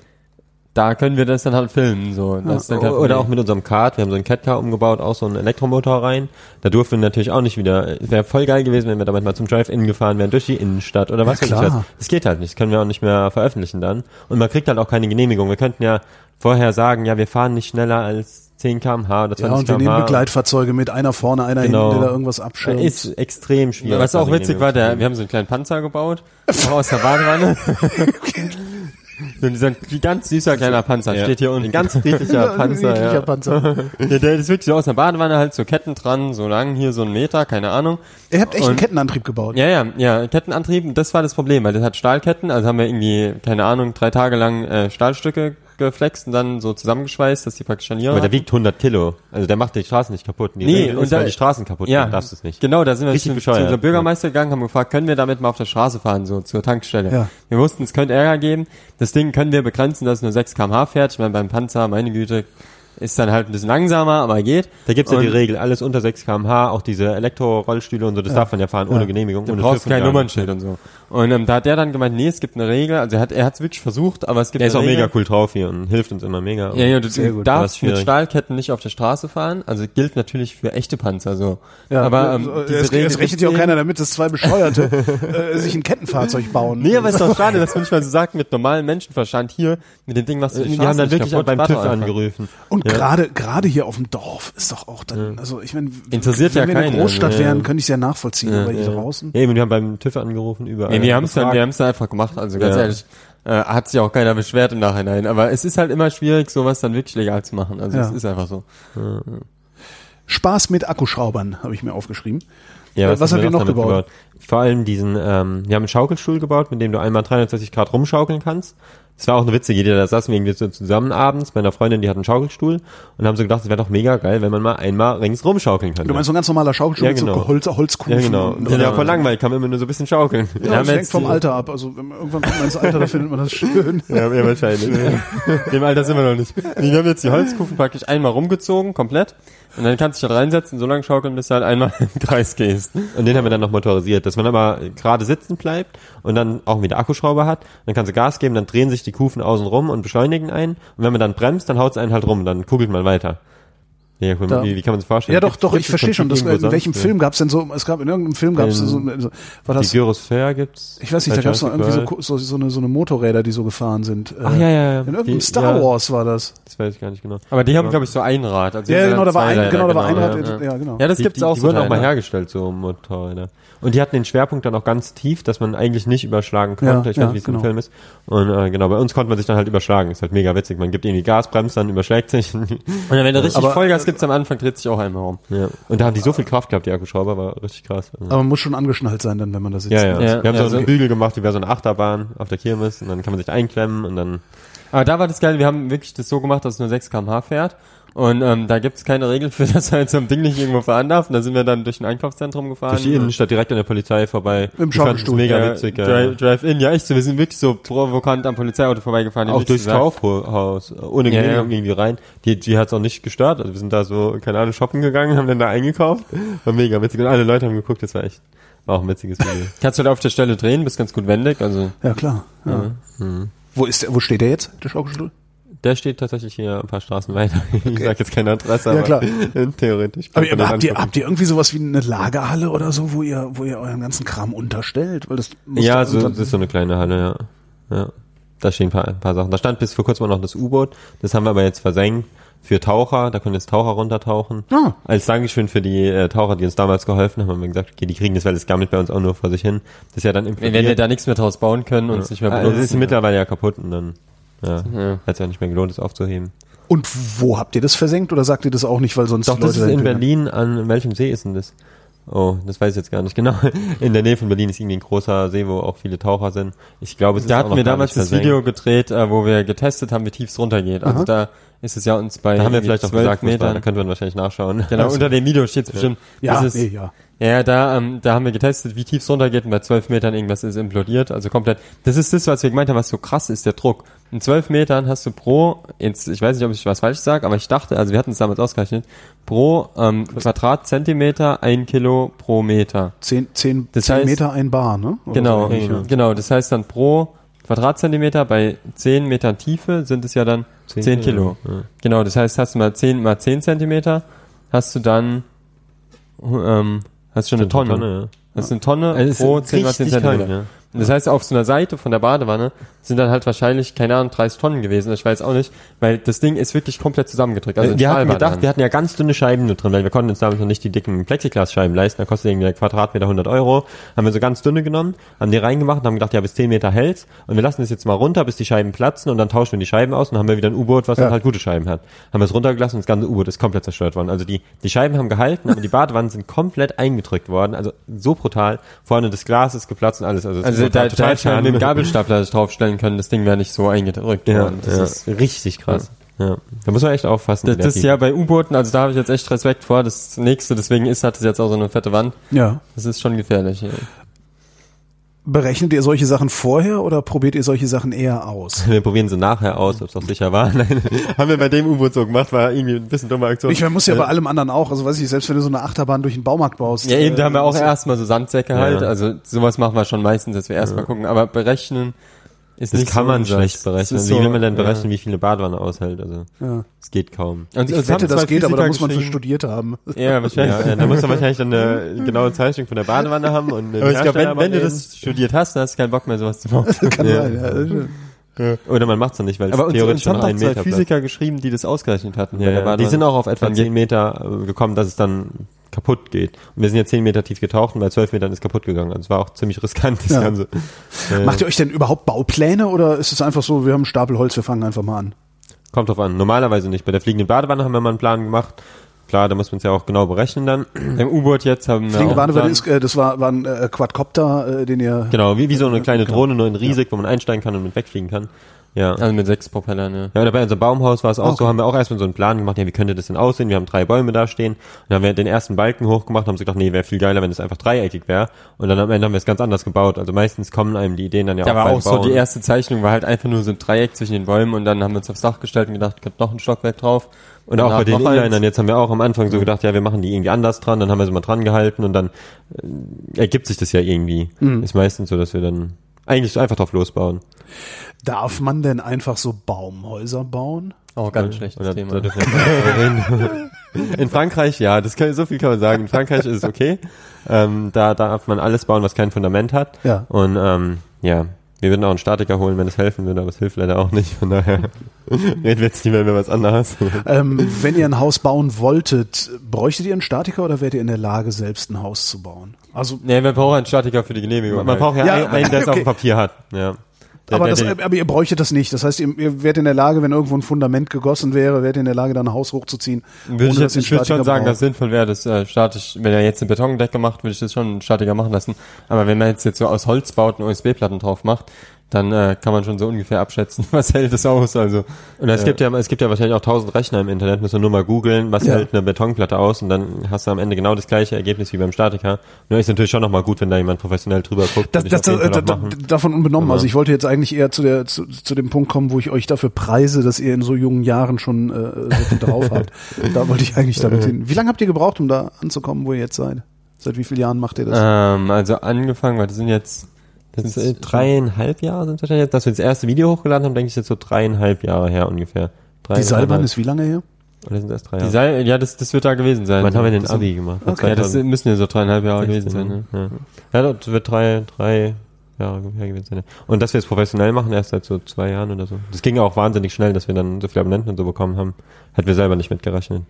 da können wir das dann halt filmen. So. Dann kein Oder auch mit unserem Kart. Wir haben so einen Catcar umgebaut, auch so einen Elektromotor rein. Da durften wir natürlich auch nicht wieder. Wäre voll geil gewesen, wenn wir damit mal zum Drive-In gefahren wären, durch die Innenstadt oder was Ja, weiß ich was. Das geht halt nicht. Das können wir auch nicht mehr veröffentlichen dann. Und man kriegt halt auch keine Genehmigung. Wir könnten ja vorher sagen, ja, wir fahren nicht schneller als 10 km/h oder 20 Ja, und wir nehmen km/h. Begleitfahge mit, einer vorne, einer Genau. hinten, der da irgendwas abschirmt. Ist extrem schwierig. Was auch witzig war, der, wir haben so einen kleinen Panzer gebaut, auch aus der Badewanne. so dieser ganz süßer kleiner Panzer, nehmen. steht hier Ja. unten. Ein ganz friedlicher Ja, Panzer. niedlicher Ja. Panzer. Ja, der ist wirklich so aus der Badewanne halt so Ketten dran, so lang, hier so ein Meter, keine Ahnung. Ihr habt echt einen Und- Kettenantrieb gebaut. Ja, ja, ja, Kettenantrieb, das war das Problem, weil das hat Stahlketten, also haben wir irgendwie, keine Ahnung, drei Tage lang äh, Stahlstücke geflext und dann so zusammengeschweißt, dass die praktisch an Aber der wiegt 100 Kilo. Also der macht die Straßen nicht kaputt. Die Nee, Regel und ist, da- weil die Straßen kaputt ja, darfst du es nicht. Genau, da sind wir Richtig zu, zu unserem Bürgermeister gegangen, haben gefragt, können wir damit mal auf der Straße fahren, so zur Tankstelle. Ja. Wir wussten, es könnte Ärger geben. Das Ding können wir begrenzen, dass es nur 6 km/h fährt. Ich meine, beim Panzer, meine Güte, ist dann halt ein bisschen langsamer, aber geht. Da gibt's ja die Regel, alles unter 6 km/h, auch diese Elektrorollstühle und so, das darf man ja fahren ohne Genehmigung. Du ohne brauchst kein Nummernschild und so. Und ähm, da hat der dann gemeint, nee, es gibt eine Regel. Also er hat er hat's wirklich versucht, aber es gibt Der ist auch Regel. mega cool drauf hier und hilft uns immer mega. Ja, ja, du, gut, darfst mit. Stahlketten nicht auf der Straße fahren. Also gilt natürlich für echte Panzer so. Ja, aber ähm, äh, diese es, Regel es rechnet ja auch gibt's keiner damit, dass zwei Bescheuerte äh, sich ein Kettenfahrzeug bauen. Nee, aber ist doch schade, dass man nicht mal so sagt, mit normalem Menschenverstand hier, mit dem Ding, was du die haben dann wirklich auch beim TÜV angerufen. Und Ja. Gerade gerade hier auf dem Dorf ist doch auch dann, also ich meine, Interessiert wenn ja wir eine keinen, Großstadt ja. wären, könnte ich es ja nachvollziehen, aber hier draußen. Ja, eben, die haben beim TÜV angerufen überall. Nee, wir haben es dann, wir haben's dann einfach gemacht, also ganz Ja. ehrlich. Äh, hat sich auch keiner beschwert im Nachhinein. Aber es ist halt immer schwierig, sowas dann wirklich legal zu machen. Also Ja. es ist einfach so. Spaß mit Akkuschraubern habe ich mir aufgeschrieben. Ja, was haben habt ihr wir noch damit gebaut? Vor allem diesen, ähm, wir haben einen Schaukelstuhl gebaut, mit dem du einmal 360 Grad rumschaukeln kannst. Das war auch eine witzige Idee, da saßen wir irgendwie so zusammen abends bei einer Freundin, die hat einen Schaukelstuhl und haben so gedacht, es wäre doch mega geil, wenn man mal einmal ringsrum schaukeln könnte. Du meinst so ein ganz normaler Schaukelstuhl Ja, mit genau. so Holz, Holzkufen. ja, genau. und- Ja, voll langweilig, kann man immer nur so ein bisschen schaukeln. Ja, haben das hängt vom die- Alter ab. Also wenn man, irgendwann kommt man ins Alter, da findet man das schön. Ja, ja wahrscheinlich. Dem Alter sind wir noch nicht. Wir haben jetzt die Holzkufen praktisch einmal rumgezogen, komplett. Und dann kannst du dich halt reinsetzen, so lange schaukeln, bis du halt einmal im Kreis gehst. Und den haben wir dann noch motorisiert, dass man aber gerade sitzen bleibt und dann auch wieder Akkuschrauber hat. Dann kannst du Gas geben, dann drehen sich die Kufen außen rum und beschleunigen einen. Und wenn man dann bremst, dann haut es einen halt rum, dann kugelt man weiter. Ja, Da- wie, wie kann man sich vorstellen? Ja, doch, Gibt's- doch, ich das verstehe schon. Das, in welchem sonst? Film gab's denn so, es gab in irgendeinem Film gab's so, so, war Die das, Gyrosphäre gibt's. ich weiß nicht, da bei gab's noch irgendwie so, so, so, eine, so eine Motorräder, die so gefahren sind. Äh, Ach ja, ja, ja. In irgendeinem Die- Star ja, Wars war das. Das weiß ich gar nicht genau. Aber die haben, glaube ich, so ein Rad. Also die Ja, genau, da war ein, Räder, genau, da war ein Rad, ja. ja, genau. Ja, das die, gibt's die, auch die so wurden auch mal hergestellt, so Motorräder. Und die hatten den Schwerpunkt dann auch ganz tief, dass man eigentlich nicht überschlagen Ja, konnte. ich ja, weiß nicht, wie es genau. im Film ist. Und äh, genau, bei uns konnte man sich dann halt überschlagen. Ist halt mega witzig. Man gibt irgendwie Gas, bremst, dann überschlägt sich. Und dann, wenn du richtig Aber- Vollgas gibst am Anfang, dreht sich auch einmal rum. ja. Und da haben die so viel Kraft gehabt, die Akkuschrauber, war richtig krass. Also, Aber man muss schon angeschnallt sein dann, wenn man da sitzt. ja, ja, Ja, Wir haben ja, so einen Bügel gemacht, wie bei so einer Achterbahn auf der Kirmes. Und dann kann man sich einklemmen und dann Aber da war das geil, wir haben wirklich das so gemacht, dass es nur 6 km/h fährt. Und ähm, da gibt's keine Regel für, dass er halt so ein Ding nicht irgendwo fahren darf. Und da sind wir dann durch ein Einkaufszentrum gefahren. durch die Innenstadt direkt an der Polizei vorbei. Im Schaukelstuhl. mega Ja, witzig. ja. Drive- Drive-In, ja echt so. Wir sind wirklich so provokant am Polizeiauto vorbeigefahren. auch durchs. Kaufhaus, ohne Ja, Genehmigung ja. irgendwie rein. Die, die hat's auch nicht gestört. Also wir sind da so, keine Ahnung, shoppen gegangen, haben dann da eingekauft. War mega witzig. Und alle Leute haben geguckt, das war echt war auch ein witziges Video. Kannst du da auf der Stelle drehen, bist ganz gut wendig. Also Ja, klar. Ja. Mhm. Wo ist der, wo steht der jetzt, der Schaukelstuhl? Der steht tatsächlich hier ein paar Straßen weiter. Ich sag jetzt keine Adresse, Ja, aber klar. theoretisch. Aber ihr, habt, ihr, habt ihr irgendwie sowas wie eine Lagerhalle oder so, wo ihr, wo ihr euren ganzen Kram unterstellt? Weil das Ja, doch so, das ist so eine kleine Halle, ja. ja. Da stehen ein paar, ein paar Sachen. Da stand bis vor kurzem noch das U-Boot. Das haben wir aber jetzt versenkt für Taucher. Da können jetzt Taucher runtertauchen. Ah. Als Dankeschön für die äh, Taucher, die uns damals geholfen haben, haben wir gesagt, okay, die kriegen das, weil es gammelt bei uns auch nur vor sich hin. Das ist ja dann wenn implodiert. wir da nichts mehr draus bauen können und es nicht mehr Also, benutzen. es ist mittlerweile ja kaputt und dann ja, Ja. hat es ja nicht mehr gelohnt, es aufzuheben. Und wo habt ihr das versenkt oder sagt ihr das auch nicht, weil sonst Doch, die das Leute ist in Berlin, an welchem See ist denn das? Oh, das weiß ich jetzt gar nicht genau. In der Nähe von Berlin ist irgendwie ein großer See, wo auch viele Taucher sind. Ich glaube, es Da ist auch hatten noch wir gar damals nicht das. Video gedreht, äh, wo wir getestet haben, wie tief es runtergeht. Also da ist es ja uns bei Da haben wir vielleicht auch 12 gesagt, war. da Metern. könnte man wahrscheinlich nachschauen. Genau, unter dem Video steht es bestimmt. Ja, das ist, nee, ja. Ja, da, ähm, da haben wir getestet, wie tief es runtergeht und bei 12 Metern irgendwas ist implodiert, also komplett. Das ist das, was wir gemeint haben, was so krass ist, der Druck. In 12 Metern hast du pro, jetzt, ich weiß nicht, ob ich was falsch sage, aber ich dachte, also wir hatten es damals ausgerechnet, pro ähm, Quadratzentimeter ein Kilo pro Meter. Zehn, zehn, Das zehn heißt- Meter ein Bar, ne? Oder Genau, so genau. Das heißt dann pro Quadratzentimeter bei 10 Metern Tiefe sind es ja dann 10, Zehn Kilo. Kilo, ja. Genau, das heißt, hast du mal 10 mal 10 Zentimeter, hast du dann ähm, hast schon eine Tonne. Tonne, Das ist eine Tonne Also pro ist 10 mal 10 richtig Zentimeter. kalt, ja. Das heißt, auf so einer Seite von der Badewanne sind dann halt wahrscheinlich, keine Ahnung, 30 Tonnen gewesen. Ich weiß auch nicht, weil das Ding ist wirklich komplett zusammengedrückt. Also ein wir hatten gedacht, wir hatten ja ganz dünne Scheiben nur drin, weil wir konnten uns damals noch nicht die dicken Plexiglasscheiben leisten. Da kostet irgendwie der Quadratmeter 100 Euro. Haben wir so ganz dünne genommen, haben die reingemacht und haben gedacht, ja, bis 10 Meter hält's. Und wir lassen das jetzt mal runter, bis die Scheiben platzen und dann tauschen wir die Scheiben aus und dann haben wir wieder ein U-Boot, was Ja. dann halt gute Scheiben hat. Haben wir es runtergelassen und das ganze U-Boot ist komplett zerstört worden. Also die, die Scheiben haben gehalten, aber die Badewannen sind komplett eingedrückt worden. Also so brutal. Vorne das Glas ist geplatzt und alles. Also, also ist da, da hätte man schade. mit dem Draufstellen können, das Ding wäre nicht so eingedrückt Ja, worden. Das ja, ist richtig krass. Ja. Da muss man echt aufpassen. Das, das ist ja bei U-Booten, also da habe ich jetzt echt Respekt vor. Das nächste, deswegen ist, hat es jetzt auch so eine fette Wand. ja. Das ist schon gefährlich. Ja. Berechnet ihr solche Sachen vorher oder probiert ihr solche Sachen eher aus? Wir probieren sie nachher aus, ob es auch sicher war. Nein, haben wir bei dem U-Boot so gemacht, war irgendwie ein bisschen dumme Aktion. Ich meine, muss ja bei allem anderen auch. Also weiß ich, selbst wenn du so eine Achterbahn durch den Baumarkt baust. Ja, eben, da äh, haben wir auch muss- erstmal so Sandsäcke halt. Ja. Also sowas machen wir schon meistens, dass wir erstmal gucken. Aber berechnen ist das nicht kann so man schlecht Das berechnen. Wie so, will man denn ja. berechnen, wie viele Badewanne aushält? Also, Ja. es geht kaum. Und Ich es wette, haben das geht, aber da muss man für geschrieben- studiert haben. Ja, wahrscheinlich. Ja, ja, da muss man wahrscheinlich dann eine genaue Zeichnung von der Badewanne haben und Aber ich glaube, wenn, wenn du das studiert hast, dann hast du keinen Bock mehr, sowas zu machen. Kann Ja. sein, ja. Oder man macht's dann nicht, weil es uns, theoretisch uns haben schon doch einen zwei Meter bleibt. Physiker geschrieben, die das ausgerechnet hatten. Ja, ja, die sind auch auf etwa Dann 10 Meter äh, gekommen, dass es dann kaputt geht. Und wir sind jetzt 10 Meter tief getaucht und bei 12 Metern ist kaputt gegangen. Also es war auch ziemlich riskant, das Ja. Ganze. Äh, Macht ihr euch denn überhaupt Baupläne oder ist es einfach so, wir haben einen Stapel Holz, wir fangen einfach mal an? Kommt drauf an. Normalerweise nicht. Bei der fliegenden Badewanne haben wir mal einen Plan gemacht. Klar, da muss man es ja auch genau berechnen dann. Im U-Boot jetzt haben wir Fliegende dann- ist, äh, das war, war ein äh, Quadcopter, äh, den ihr... Genau, wie, wie so eine kleine Drohne, nur in riesig, wo man einsteigen kann und mit wegfliegen kann. Ja. Also mit sechs Propellern, ja. Ja, oder bei unserem Baumhaus war es auch Okay. so, haben wir auch erstmal so einen Plan gemacht, ja, wie könnte das denn aussehen? Wir haben drei Bäume da stehen. Und dann haben wir den ersten Balken hochgemacht und haben so gedacht, nee, wäre viel geiler, wenn es einfach dreieckig wäre. Und dann am Ende haben wir es ganz anders gebaut. Also meistens kommen einem die Ideen dann ja Da auch war beim auch so, die erste Zeichnung war halt einfach nur so ein Dreieck zwischen den Bäumen und dann haben wir uns aufs Dach gestellt und gedacht, kommt noch ein Stockwerk drauf. Und auch Danach bei den. Inlinern, jetzt haben wir auch am Anfang so gedacht, ja, wir machen die irgendwie anders dran, dann haben wir sie mal dran gehalten und dann äh, ergibt sich das ja irgendwie. Mhm. Ist meistens so, dass wir dann Eigentlich einfach drauf losbauen. Darf man denn einfach so Baumhäuser bauen? Auch ganz schlechtes Und da, Thema. da. In Frankreich, ja, das kann, so viel kann man sagen. In Frankreich ist es okay. Ähm, da darf man alles bauen, was kein Fundament hat. Ja. Und ähm, ja, wir würden auch einen Statiker holen, wenn es helfen würde, aber es hilft leider auch nicht. Von daher reden wir jetzt nicht mehr über was anderes. Ähm, wenn ihr ein Haus bauen wolltet, bräuchtet ihr einen Statiker oder wärt ihr in der Lage, selbst ein Haus zu bauen? Also, Nee, wir brauchen einen Statiker für die Genehmigung. Man braucht ja, Ja, einen, einen, der es okay. auf dem Papier hat. Ja. Der, aber, der, das, aber ihr bräuchtet das nicht. Das heißt, ihr, ihr wärt in der Lage, wenn irgendwo ein Fundament gegossen wäre, wärt ihr in der Lage, da ein Haus hochzuziehen. Würde ich, jetzt, ich würde schon sagen, braucht. dass sinnvoll wäre, das äh, statisch, wenn er jetzt eine Betondecke macht, würde ich das schon einen Statiker machen lassen. Aber wenn man jetzt, jetzt so aus Holz baut und USB-Platten drauf macht, dann äh, kann man schon so ungefähr abschätzen, was hält es aus. Also und es gibt ja, es gibt ja wahrscheinlich auch tausend Rechner im Internet, muss man nur mal googeln, was Ja. hält eine Betonplatte aus und dann hast du am Ende genau das gleiche Ergebnis wie beim Statiker. Nur ist natürlich schon nochmal gut, wenn da jemand professionell drüber guckt. Das, das, das, das, davon unbenommen. Genau. Also ich wollte jetzt eigentlich eher zu, der, zu, zu dem Punkt kommen, wo ich euch dafür preise, dass ihr in so jungen Jahren schon äh, so viel drauf habt. Da wollte ich eigentlich damit hin. Wie lange habt ihr gebraucht, um da anzukommen, wo ihr jetzt seid? Seit wie vielen Jahren macht ihr das? ähm, also angefangen, weil das sind jetzt Das ist, äh, dreieinhalb Jahre sind wahrscheinlich jetzt, dass wir das erste Video hochgeladen haben, denke ich jetzt so dreieinhalb Jahre her ungefähr. Drei, Die Seilbahn ist wie lange her? Oder sind das drei die Jahre? Seil, ja, das, das wird da gewesen sein. Wann haben wir den Das- Abi gemacht? Okay. Ja, das müssen ja so dreieinhalb Jahre gewesen sein. Ne? Ja, ja das wird drei, drei Jahre her gewesen sein. ja. Und dass wir es professionell machen, erst seit so zwei Jahren oder so. Das ging auch wahnsinnig schnell, dass wir dann so viele Abonnenten und so bekommen haben. Hätten wir selber nicht mitgerechnet.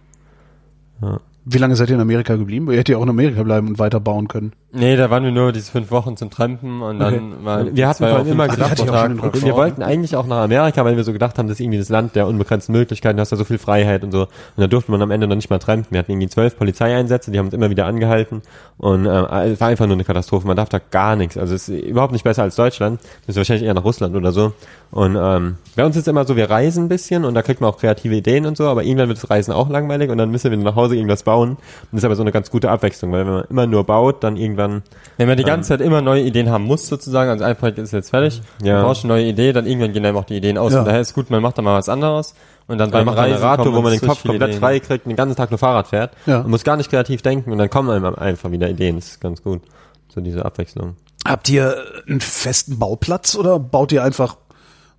Wie lange seid ihr in Amerika geblieben? Ihr hättet ja auch in Amerika bleiben und weiter bauen können. Nee, da waren wir nur diese fünf Wochen zum Trampen und dann Okay. waren Wir hatten zwei auf immer gedacht, pro Tag Wir wollten eigentlich auch nach Amerika, weil wir so gedacht haben, das ist irgendwie das Land der unbegrenzten Möglichkeiten, du hast da so viel Freiheit und so. Und da durfte man am Ende noch nicht mal trampen. Wir hatten irgendwie zwölf Polizeieinsätze, die haben uns immer wieder angehalten und äh, es war einfach nur eine Katastrophe. Man darf da gar nichts. Also es ist überhaupt nicht besser als Deutschland. Das ist wahrscheinlich eher nach Russland oder so. Und ähm, bei uns ist immer so, wir reisen ein bisschen und da kriegt man auch kreative Ideen und so, aber irgendwann wird das Reisen auch langweilig und dann müssen wir nach Hause irgendwas bauen. Und das ist aber so eine ganz gute Abwechslung, weil wenn man immer nur baut, dann irgendwann Wenn man die ganze Zeit immer neue Ideen haben muss, sozusagen, also ein Projekt ist jetzt fertig, Ja. man braucht eine neue Idee, dann irgendwann gehen einem auch die Ideen aus. Ja. Und daher ist gut, man macht dann mal was anderes und dann beim Reisen Generator, wo man den Kopf komplett Ideen. frei kriegt, den ganzen Tag nur Fahrrad fährt Ja. und muss gar nicht kreativ denken und dann kommen einem einfach wieder Ideen. Das ist ganz gut. So diese Abwechslung. Habt ihr einen festen Bauplatz oder baut ihr einfach,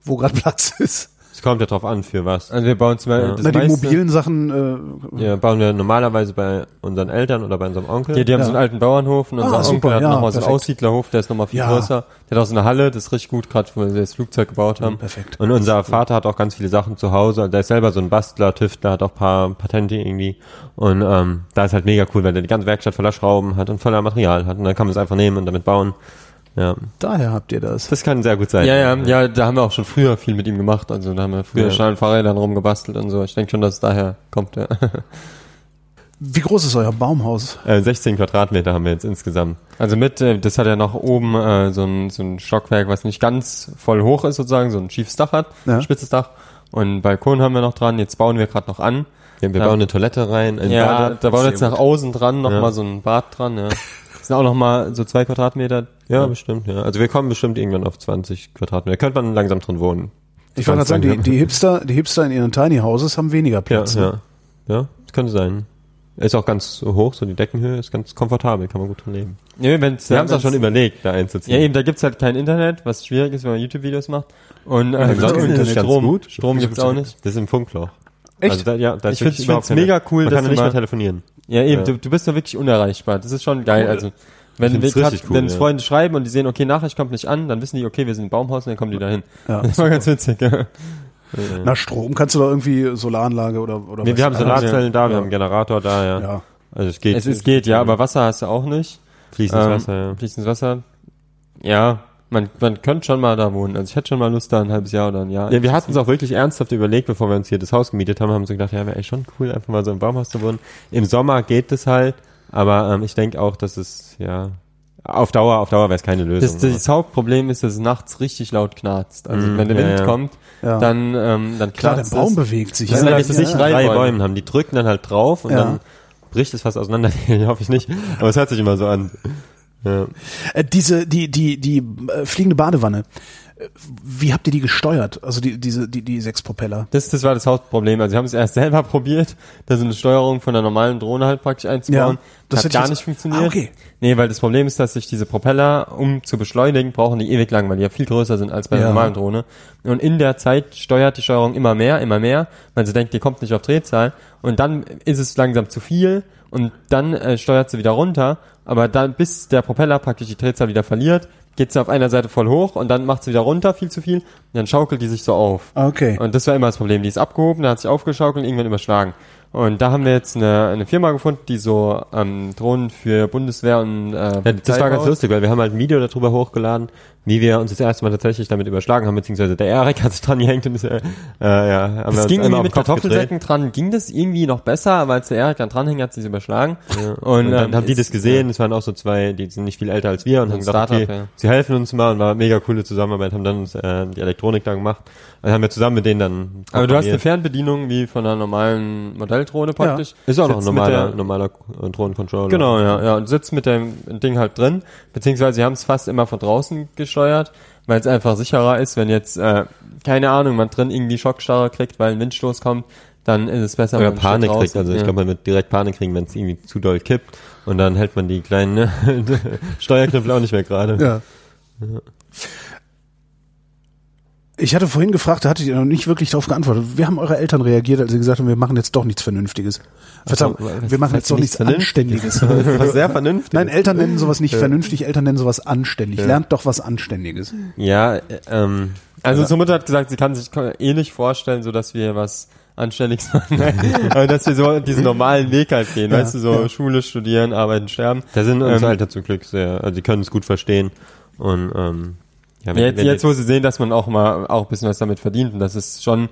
wo gerade Platz ist? Kommt ja drauf an, für was. Also wir bauen zum Beispiel Ja. das Na, die meiste- mobilen Sachen, äh, Ja, bauen wir normalerweise bei unseren Eltern oder bei unserem Onkel. Ja, die haben Ja. so einen alten Bauernhof und unser Ah, Onkel super, hat ja, nochmal so einen. Aussiedlerhof, der ist nochmal viel Ja. größer. Der hat auch so eine Halle, das ist richtig gut, gerade wo wir das Flugzeug gebaut haben. perfekt. Und unser Vater hat auch ganz viele Sachen zu Hause. Der ist selber so ein Bastler, Tüftler, hat auch ein paar Patente irgendwie. Und ähm, da ist halt mega cool, weil der die ganze Werkstatt voller Schrauben hat und voller Material hat. Und dann kann man es einfach nehmen und damit bauen. Ja, Daher habt ihr das. das kann sehr gut sein. Ja, ja, ja, da haben wir auch schon früher viel mit ihm gemacht. Also da haben wir früher Ja. schon an Fahrrädern rumgebastelt und so. Ich denke schon, dass es daher kommt, ja. Wie groß ist euer Baumhaus? Äh, 16 Quadratmeter haben wir jetzt insgesamt. Also mit, äh, das hat ja noch oben äh, so, ein, so ein Stockwerk, was nicht ganz voll hoch ist sozusagen, so ein schiefes Dach hat, Ja. spitzes Dach. Und Balkon haben wir noch dran, jetzt bauen wir gerade noch an. Ja, wir Ja. bauen eine Toilette rein. Ein ja, Bad. da bauen wir jetzt nach außen dran nochmal Ja. mal so ein Bad dran, ja. Das sind auch nochmal so zwei Quadratmeter. Ja, bestimmt, ja. Also wir kommen bestimmt irgendwann auf 20 Quadratmeter. Könnte man langsam drin wohnen. Ich wollte gerade sagen, die, die Hipster, die Hipster in ihren Tiny Houses haben weniger Ja, Platz. ne? ja. Ja, das könnte sein. Ist auch ganz hoch, so die Deckenhöhe ist ganz komfortabel, kann man gut drin leben. Ja, wenn's, Wir ja, haben es auch schon überlegt, da einzuziehen. Ja, eben, da gibt's halt kein Internet, was schwierig ist, wenn man YouTube-Videos macht. Und äh, es ganz Strom. Strom gibt's auch nicht. Das ist im Funkloch. Echt? Also da, ja, da Ich find's- wirklich ich überhaupt find's mega cool, man dass kann du nicht mal- mehr telefonieren. Ja, eben, Ja. Du, du bist da wirklich unerreichbar. Das ist schon geil. Cool. Also, wenn, wir grad, cool, wenn ja. Freunde schreiben und die sehen, okay, Nachricht kommt nicht an, dann wissen die, okay, wir sind im Baumhaus und dann kommen die dahin. Ja. Das war ganz witzig, ja. Na, Strom kannst du da irgendwie Solaranlage oder, oder Wir, was- wir haben Solarzellen da, wir Ja. haben einen Generator da, ja. Ja. Also es geht. Es, es geht, ja, aber Wasser hast du auch nicht. fließendes Ähm, Wasser, ja. Fließendes Wasser. Ja, man, man könnte schon mal da wohnen. Also ich hätte schon mal Lust, da ein halbes Jahr oder ein Jahr. Ja, wir hatten es auch wirklich ernsthaft überlegt, bevor wir uns hier das Haus gemietet haben, haben uns gedacht, ja, wäre echt schon cool, einfach mal so im Baumhaus zu wohnen. Im Sommer geht es halt, aber ähm, ich denke auch, dass es, ja, auf Dauer, auf Dauer wäre es keine Lösung. Das, das Hauptproblem ist, dass es nachts richtig laut knarzt. Also Mm, wenn der ja, Wind ja. kommt, Ja. dann, ähm, dann Klar, der knarzt Baum es. bewegt sich. Das Das sind das nicht drei drei Bäume. Bäume haben, die drücken dann halt drauf und Ja. dann bricht es fast auseinander. hoffe ich nicht. Aber es hört sich immer so an. Ja. Äh, diese, die, die, die äh, fliegende Badewanne. Äh, Wie habt ihr die gesteuert? Also die, diese, die, die sechs Propeller? Das, das war das Hauptproblem. Also wir haben es erst selber probiert, da so eine Steuerung von einer normalen Drohne halt praktisch einzubauen. Ja, das hat gar nicht funktioniert. Ah, okay. Nee, weil das Problem ist, dass sich diese Propeller, um zu beschleunigen, brauchen die ewig lang, weil die ja viel größer sind als bei Ja. normalen Drohne. Und in der Zeit steuert die Steuerung immer mehr, immer mehr, weil sie denkt, die kommt nicht auf Drehzahl. Und dann ist es langsam zu viel und dann äh, steuert sie wieder runter. Aber dann, bis der Propeller praktisch die Drehzahl wieder verliert, geht sie auf einer Seite voll hoch und dann macht sie wieder runter, viel zu viel. Und dann schaukelt die sich so auf. Okay. Und das war immer das Problem. Die ist abgehoben, dann hat sich aufgeschaukelt und irgendwann überschlagen. Und da haben wir jetzt eine, eine Firma gefunden, die so ähm, Drohnen für Bundeswehr und äh, Ja, das war ganz lustig, weil wir haben halt ein Video darüber hochgeladen, wie wir uns das erste Mal tatsächlich damit überschlagen haben, beziehungsweise der Erik hat sich dran gehängt und ist, äh, äh, ja, haben Das ging irgendwie mit Kartoffelsäcken dran, ging das irgendwie noch besser, aber als der Erik dann dranhing, hat sie sich überschlagen. Und, dann ähm, haben die das gesehen, es waren auch so zwei, die sind nicht viel älter als wir und haben gesagt, okay, ja. sie helfen uns mal und war mega coole Zusammenarbeit, haben dann uns, äh, die Elektronik da gemacht. Also haben wir zusammen mit denen dann Aber du hast eine. Fernbedienung wie von einer normalen Modelldrohne praktisch. Ist auch noch ein normaler, der- normaler äh, Drohnencontroller. Genau, ja, ja. Und sitzt mit dem Ding halt drin, beziehungsweise sie haben es fast immer von draußen gesteuert, weil es einfach sicherer ist, wenn jetzt, äh, keine Ahnung, man drin irgendwie Schockstarre kriegt, weil ein Windstoß kommt, dann ist es besser, Oder man Panik draußen. kriegt, also ich ja. glaube, man wird direkt Panik kriegen, wenn es irgendwie zu doll kippt und dann hält man die kleinen ne, Steuerknüppel auch nicht mehr gerade. Ja. Ich hatte vorhin gefragt, da hattet ihr noch nicht wirklich darauf geantwortet. Wie haben eure Eltern reagiert, als sie gesagt haben, wir machen jetzt doch nichts Vernünftiges? Verzeihung, was- wir machen jetzt doch nichts Anständiges. Was sehr vernünftig. Nein, Eltern nennen sowas nicht vernünftig, Eltern nennen sowas anständig. Lernt doch was Anständiges. Ja, äh, ähm, Also unsere Mutter hat gesagt, sie kann sich eh nicht vorstellen, so dass wir was Anständiges machen, aber dass wir so diesen normalen Weg halt gehen, Ja, weißt du, so ja. Schule, studieren, arbeiten, sterben. da sind unsere Ähm, Eltern zum Glück sehr, also die können es gut verstehen und ähm, ja, wenn, Jetzt, wenn jetzt, wo sie sehen, dass man auch mal auch ein bisschen was damit verdient und das ist schon,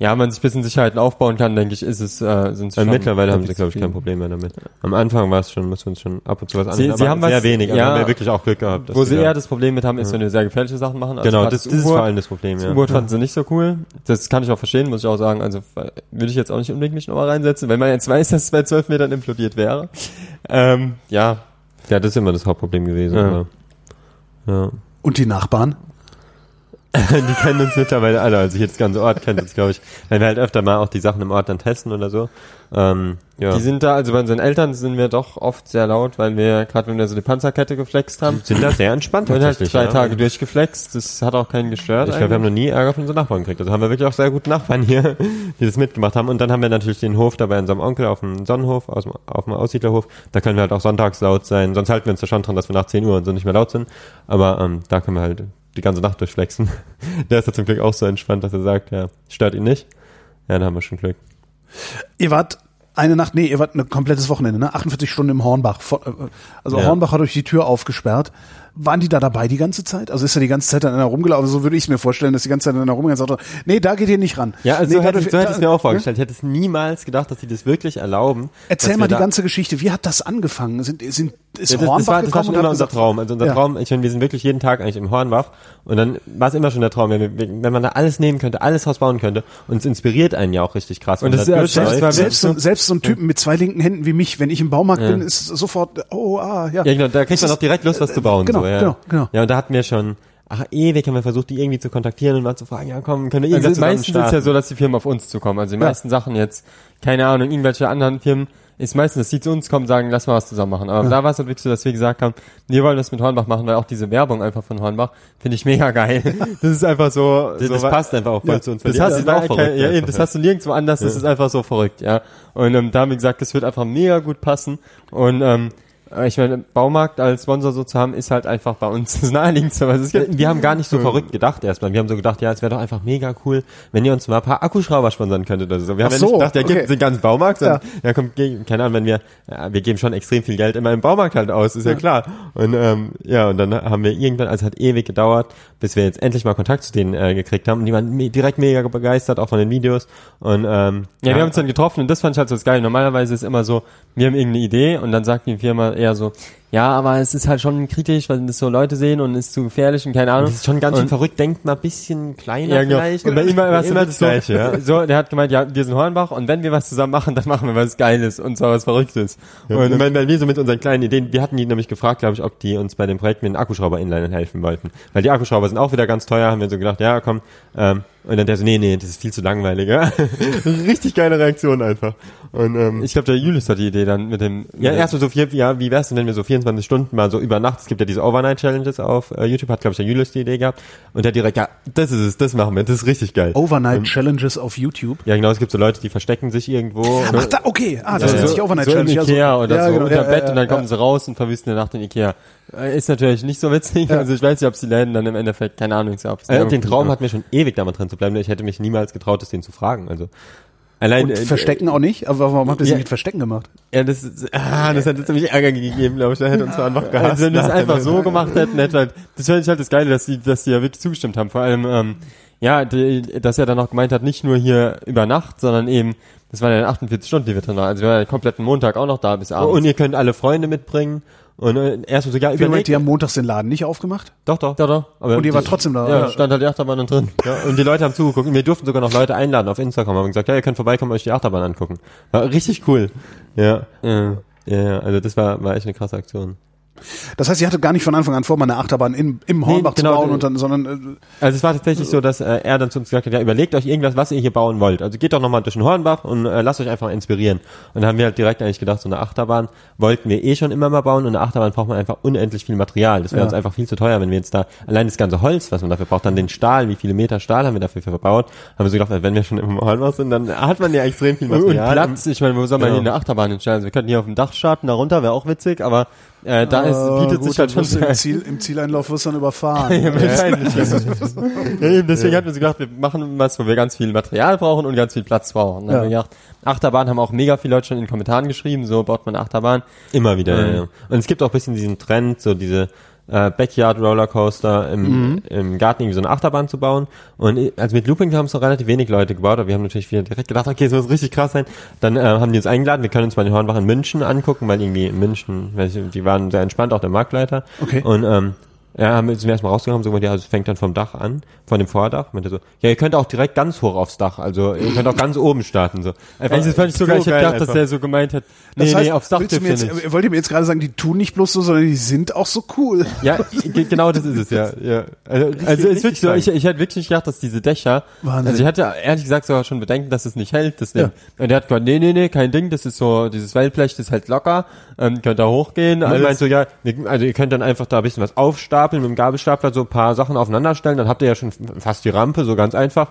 ja, man sich ein bisschen Sicherheiten aufbauen kann, denke ich, ist es, äh, sind schon mittlerweile haben sie, glaube ich, kein. Problem mehr damit. Am Anfang war es schon, muss man schon ab und zu was Sie- anderes, sie haben sehr was- wenig. Ja, haben wir wirklich auch Glück gehabt. Wo sie eher das Problem mit haben, ist, wenn wir sehr gefährliche Sachen machen. Also genau, das, das ist vor allem das Problem, Das ja. U-Boot fanden sie nicht so cool. Das kann ich auch verstehen, muss ich auch sagen. Also würde ich jetzt auch nicht unbedingt mich nochmal reinsetzen, wenn man jetzt weiß, dass es bei zwölf Metern implodiert wäre. Ähm, ja, Ja, das ist immer das Hauptproblem gewesen. Ja. aber- Ja. Und die Nachbarn? Die kennen uns mittlerweile alle, also hier das ganze Ort kennt uns, glaube ich. Weil wir halt öfter mal auch die Sachen im Ort dann testen oder so. Ähm, ja. die sind da, also bei unseren Eltern sind wir doch oft sehr laut, weil wir, gerade wenn wir so die Panzerkette geflext haben, sind da sehr entspannt wir haben halt drei ja. Tage durchgeflext. Das hat auch keinen gestört. Ich glaube, wir haben noch nie Ärger von unseren Nachbarn gekriegt. Also haben wir wirklich auch sehr gute Nachbarn hier, die das mitgemacht haben. Und dann haben wir natürlich den Hof da bei unserem Onkel auf dem Sonnenhof, aus dem, auf dem Aussiedlerhof. Da können wir halt auch sonntags laut sein. Sonst halten wir uns da schon dran, dass wir nach 10 Uhr und so nicht mehr laut sind. Aber ähm, da können wir halt die ganze Nacht durchflexen. Der ist da zum Glück auch so entspannt, dass er sagt, ja, stört ihn nicht. Ja, da haben wir schon Glück. Ihr wart eine Nacht, nee, ihr wart ein komplettes Wochenende, ne? 48 Stunden im Hornbach. Vor- äh, Also Ja. Hornbach hat euch die Tür aufgesperrt. Waren die da dabei die ganze Zeit? Also ist er die ganze Zeit an einer rumgelaufen? So würde ich es mir vorstellen, dass die ganze Zeit an einer rumgelaufen ist. und sagt, Nee, da geht ihr nicht ran. Ja, also nee, so, hätte, da- so hätte ich es mir auch da- vorgestellt. Ich hätte es niemals gedacht, dass sie das wirklich erlauben. Erzähl mal die ganze Geschichte. Wie hat das angefangen? Sind, sind, ist Ja, das, Hornbach das, war, das war gekommen schon und immer unser Traum. Also unser Ja. Traum, ich meine, wir sind wirklich jeden Tag eigentlich im Hornbach und dann war es immer schon der Traum, wenn, wir, wenn man da alles nehmen könnte, alles rausbauen könnte und es inspiriert einen ja auch richtig krass. Und wenn das man da ist ja selbst- selbst, so, selbst so ein Typen mit zwei linken Händen wie mich, wenn ich im Baumarkt Ja. bin, ist sofort, oh, ah, ja. Ja, genau, da kriegt man Das auch direkt Lust, was zu bauen. genau, so, ja. genau, genau. Ja, und da hatten wir schon, ach, ewig haben wir versucht, die irgendwie zu kontaktieren und mal zu fragen, ja komm, können wir irgendwas Also meistens ist ja starten? so, dass die Firmen auf uns zukommen. Also die meisten Sachen jetzt, keine Ahnung, irgendwelche anderen Firmen, ist meistens, dass die zu uns kommen, sagen, lass mal was zusammen machen. Aber da war es halt wirklich so, dass wir gesagt haben, wir wollen das mit Hornbach machen, weil auch diese Werbung einfach von Hornbach finde ich mega geil. Das ist einfach so, Das, so das passt einfach auch voll Ja, zu uns. das hast, du, auch kein, verrückt ja, eben, das ja. hast du nirgendwo anders, das ist einfach so verrückt, ja. Und ähm, da haben wir gesagt, das wird einfach mega gut passen. Und ähm, ich meine, Baumarkt als Sponsor so zu haben, ist halt einfach bei uns das naheliegendste, was es gibt. Wir haben gar nicht so verrückt gedacht erstmal. Wir haben so gedacht, ja, es wäre doch einfach mega cool, wenn ihr uns mal ein paar Akkuschrauber sponsern könntet oder so. Wir haben Ach ja nicht so, gedacht, ja, gibt okay. den ganzen Baumarkt, sondern, ja. komm, ge- keine Ahnung, wenn wir, ja, wir geben schon extrem viel Geld immer im Baumarkt halt aus, ist ja, klar. Und ähm, ja, und dann haben wir irgendwann, also es hat ewig gedauert, bis wir jetzt endlich mal Kontakt zu denen äh, gekriegt haben. Und die waren me direkt mega begeistert, auch von den Videos. Und ähm, Ja, wir haben uns dann getroffen und das fand ich halt so das Geile. Normalerweise ist immer so, wir haben irgendeine Idee und dann sagt die Firma, eher so, ja, aber es ist halt schon kritisch, weil das so Leute sehen und ist zu gefährlich und keine Ahnung. Das ist schon ganz schön verrückt. Denkt mal ein bisschen kleiner Ja, genau. vielleicht. Und bei ihm war es immer immer das so, Gleiche, ja. so, der hat gemeint, ja, wir sind Hornbach und wenn wir was zusammen machen, dann machen wir was Geiles und zwar was Verrücktes. Und ich meine, weil wir so mit unseren kleinen Ideen, wir hatten die nämlich gefragt, glaube ich, ob die uns bei dem Projekt mit den Akkuschrauber-Inlinern helfen wollten. Weil die Akkuschrauber sind auch wieder ganz teuer, haben wir so gedacht, ja, komm, ähm, und dann der so, nee, nee, das ist viel zu langweilig, ja. Richtig geile Reaktion einfach. Und, ähm, Ich glaube, der Julius hat die Idee dann mit dem, ja, erstmal so vier, ja, wie wär's denn, wenn wir so 24 Stunden mal so über Nacht, es gibt ja diese Overnight-Challenges auf äh, YouTube, hat, glaube ich, der Julius die Idee gehabt. Und der direkt, ja, das ist es, das machen wir, das ist richtig geil. Overnight Challenges auf YouTube. Ja, genau, es gibt so Leute, die verstecken sich irgendwo. Ach, da, okay. Ah, das so, ist nicht Overnight so im Challenge. Ikea oder ja, so genau, unter ja, Bett ja, und dann ja. kommen sie raus und verwüsten eine Nacht in Ikea. Äh, Ist natürlich nicht so witzig, also ich weiß nicht, ob sie Läden dann im Endeffekt, keine Ahnung, ja, ob es Äh, den Traum ja. hat mir schon ewig da mal drin zu bleiben. Ich hätte mich niemals getraut, das denen zu fragen. Also allein Und äh, Verstecken auch nicht? Aber warum habt ihr sie Ja. mit Verstecken gemacht? Ja, das, ist- ah, das hätte ziemlich Ärger gegeben, glaube ich. Da hätte uns so einfach gehasst. Also wenn wir es einfach so gemacht hätten, hätte halt, das fände ich halt das Geile, dass die, dass die ja wirklich zugestimmt haben. Vor allem, ähm, ja, die, dass er dann auch gemeint hat, nicht nur hier über Nacht, sondern eben, das waren ja dann 48 Stunden, die wir drin waren. Also wir waren den kompletten Montag auch noch da bis abends. Und ihr könnt alle Freunde mitbringen. Und äh, erst so, ja, überlegt. die haben montags den Laden nicht aufgemacht? Doch, doch. ja, doch. Aber Und ihr die- wart trotzdem da? Ja, oder? stand halt die Achterbahn dann drin. Ja, und die Leute haben zugeguckt. Und wir durften sogar noch Leute einladen auf Instagram. Haben gesagt, ja, ihr könnt vorbeikommen, euch die Achterbahn angucken. War richtig cool. Ja. Ja. Ja, ja, also das war, war echt eine krasse Aktion. Das heißt, ihr hattet gar nicht von Anfang an vor, mal eine Achterbahn im, im Hornbach genau, zu bauen und dann, sondern äh, Also es war tatsächlich so, dass äh, er dann zu uns gesagt hat, ja, überlegt euch irgendwas, was ihr hier bauen wollt. Also geht doch nochmal durch den Hornbach und äh, lasst euch einfach inspirieren. Und dann haben wir halt direkt eigentlich gedacht, so eine Achterbahn wollten wir eh schon immer mal bauen und eine Achterbahn braucht man einfach unendlich viel Material. Das wäre Ja. uns einfach viel zu teuer, wenn wir jetzt da allein das ganze Holz, was man dafür braucht, dann den Stahl, wie viele Meter Stahl haben wir dafür verbaut, haben wir so gedacht, wenn wir schon im Hornbach sind, dann hat man ja extrem viel Und Material. Platz, ich meine, wo soll man Genau. hier eine Achterbahn hinstellen? Also wir könnten hier auf dem Dach starten, da runter, wäre auch witzig, aber äh, da ist, äh, bietet gut, sich halt schon im, Ziel, im Zieleinlauf wirst du dann überfahren. Ja, wahrscheinlich. ja, eben, deswegen hatten wir so gedacht, wir machen was, wo wir ganz viel Material brauchen und ganz viel Platz brauchen. Dann Ja. haben wir gedacht, Achterbahn haben auch mega viele Leute schon in den Kommentaren geschrieben, so baut man Achterbahn. Immer wieder, Mhm. ja, ja. Und es gibt auch ein bisschen diesen Trend, so diese äh, Backyard Rollercoaster im, Mhm. im Garten irgendwie so eine Achterbahn zu bauen. Und also mit Looping haben es noch relativ wenig Leute gebaut, aber wir haben natürlich wieder direkt gedacht, okay, es muss richtig krass sein. Dann äh, haben die uns eingeladen, wir können uns mal den Hornbach in München angucken, weil irgendwie in München, die waren sehr entspannt, auch der Marktleiter. Okay. Und ähm, ja, haben wir sind wir erstmal rausgekommen, so, ja, es fängt dann vom Dach an, von dem Vordach. Meinte so, ja, ihr könnt auch direkt ganz hoch aufs Dach, also ihr könnt auch ganz oben starten, so. Einfach, Also das fand ich sogar, ich hätte geil gedacht, dass einfach. der so gemeint hat, nee, Das heißt, nee, aufs Dach dürft mir ihr jetzt, nicht. wollt ihr mir jetzt gerade sagen, die tun nicht bloß so, sondern die sind auch so cool. Ja, ge- genau das ist es, ja. ja. Also, richtig, Also es ist wirklich so, ich, ich hätte wirklich nicht gedacht, dass diese Dächer, Wahnsinn. also ich hatte ehrlich gesagt sogar schon Bedenken, dass es nicht hält, das Ding. Ja. Und der hat gesagt, nee, nee, nee, kein Ding, das ist so, dieses Wellblech, das hält locker, ähm, könnt da hochgehen, Und alles. meinst du, ja, also ihr könnt dann einfach da ein bisschen was aufstapeln, mit dem Gabelstapler so ein paar Sachen aufeinander stellen, dann habt ihr ja schon fast die Rampe, so ganz einfach.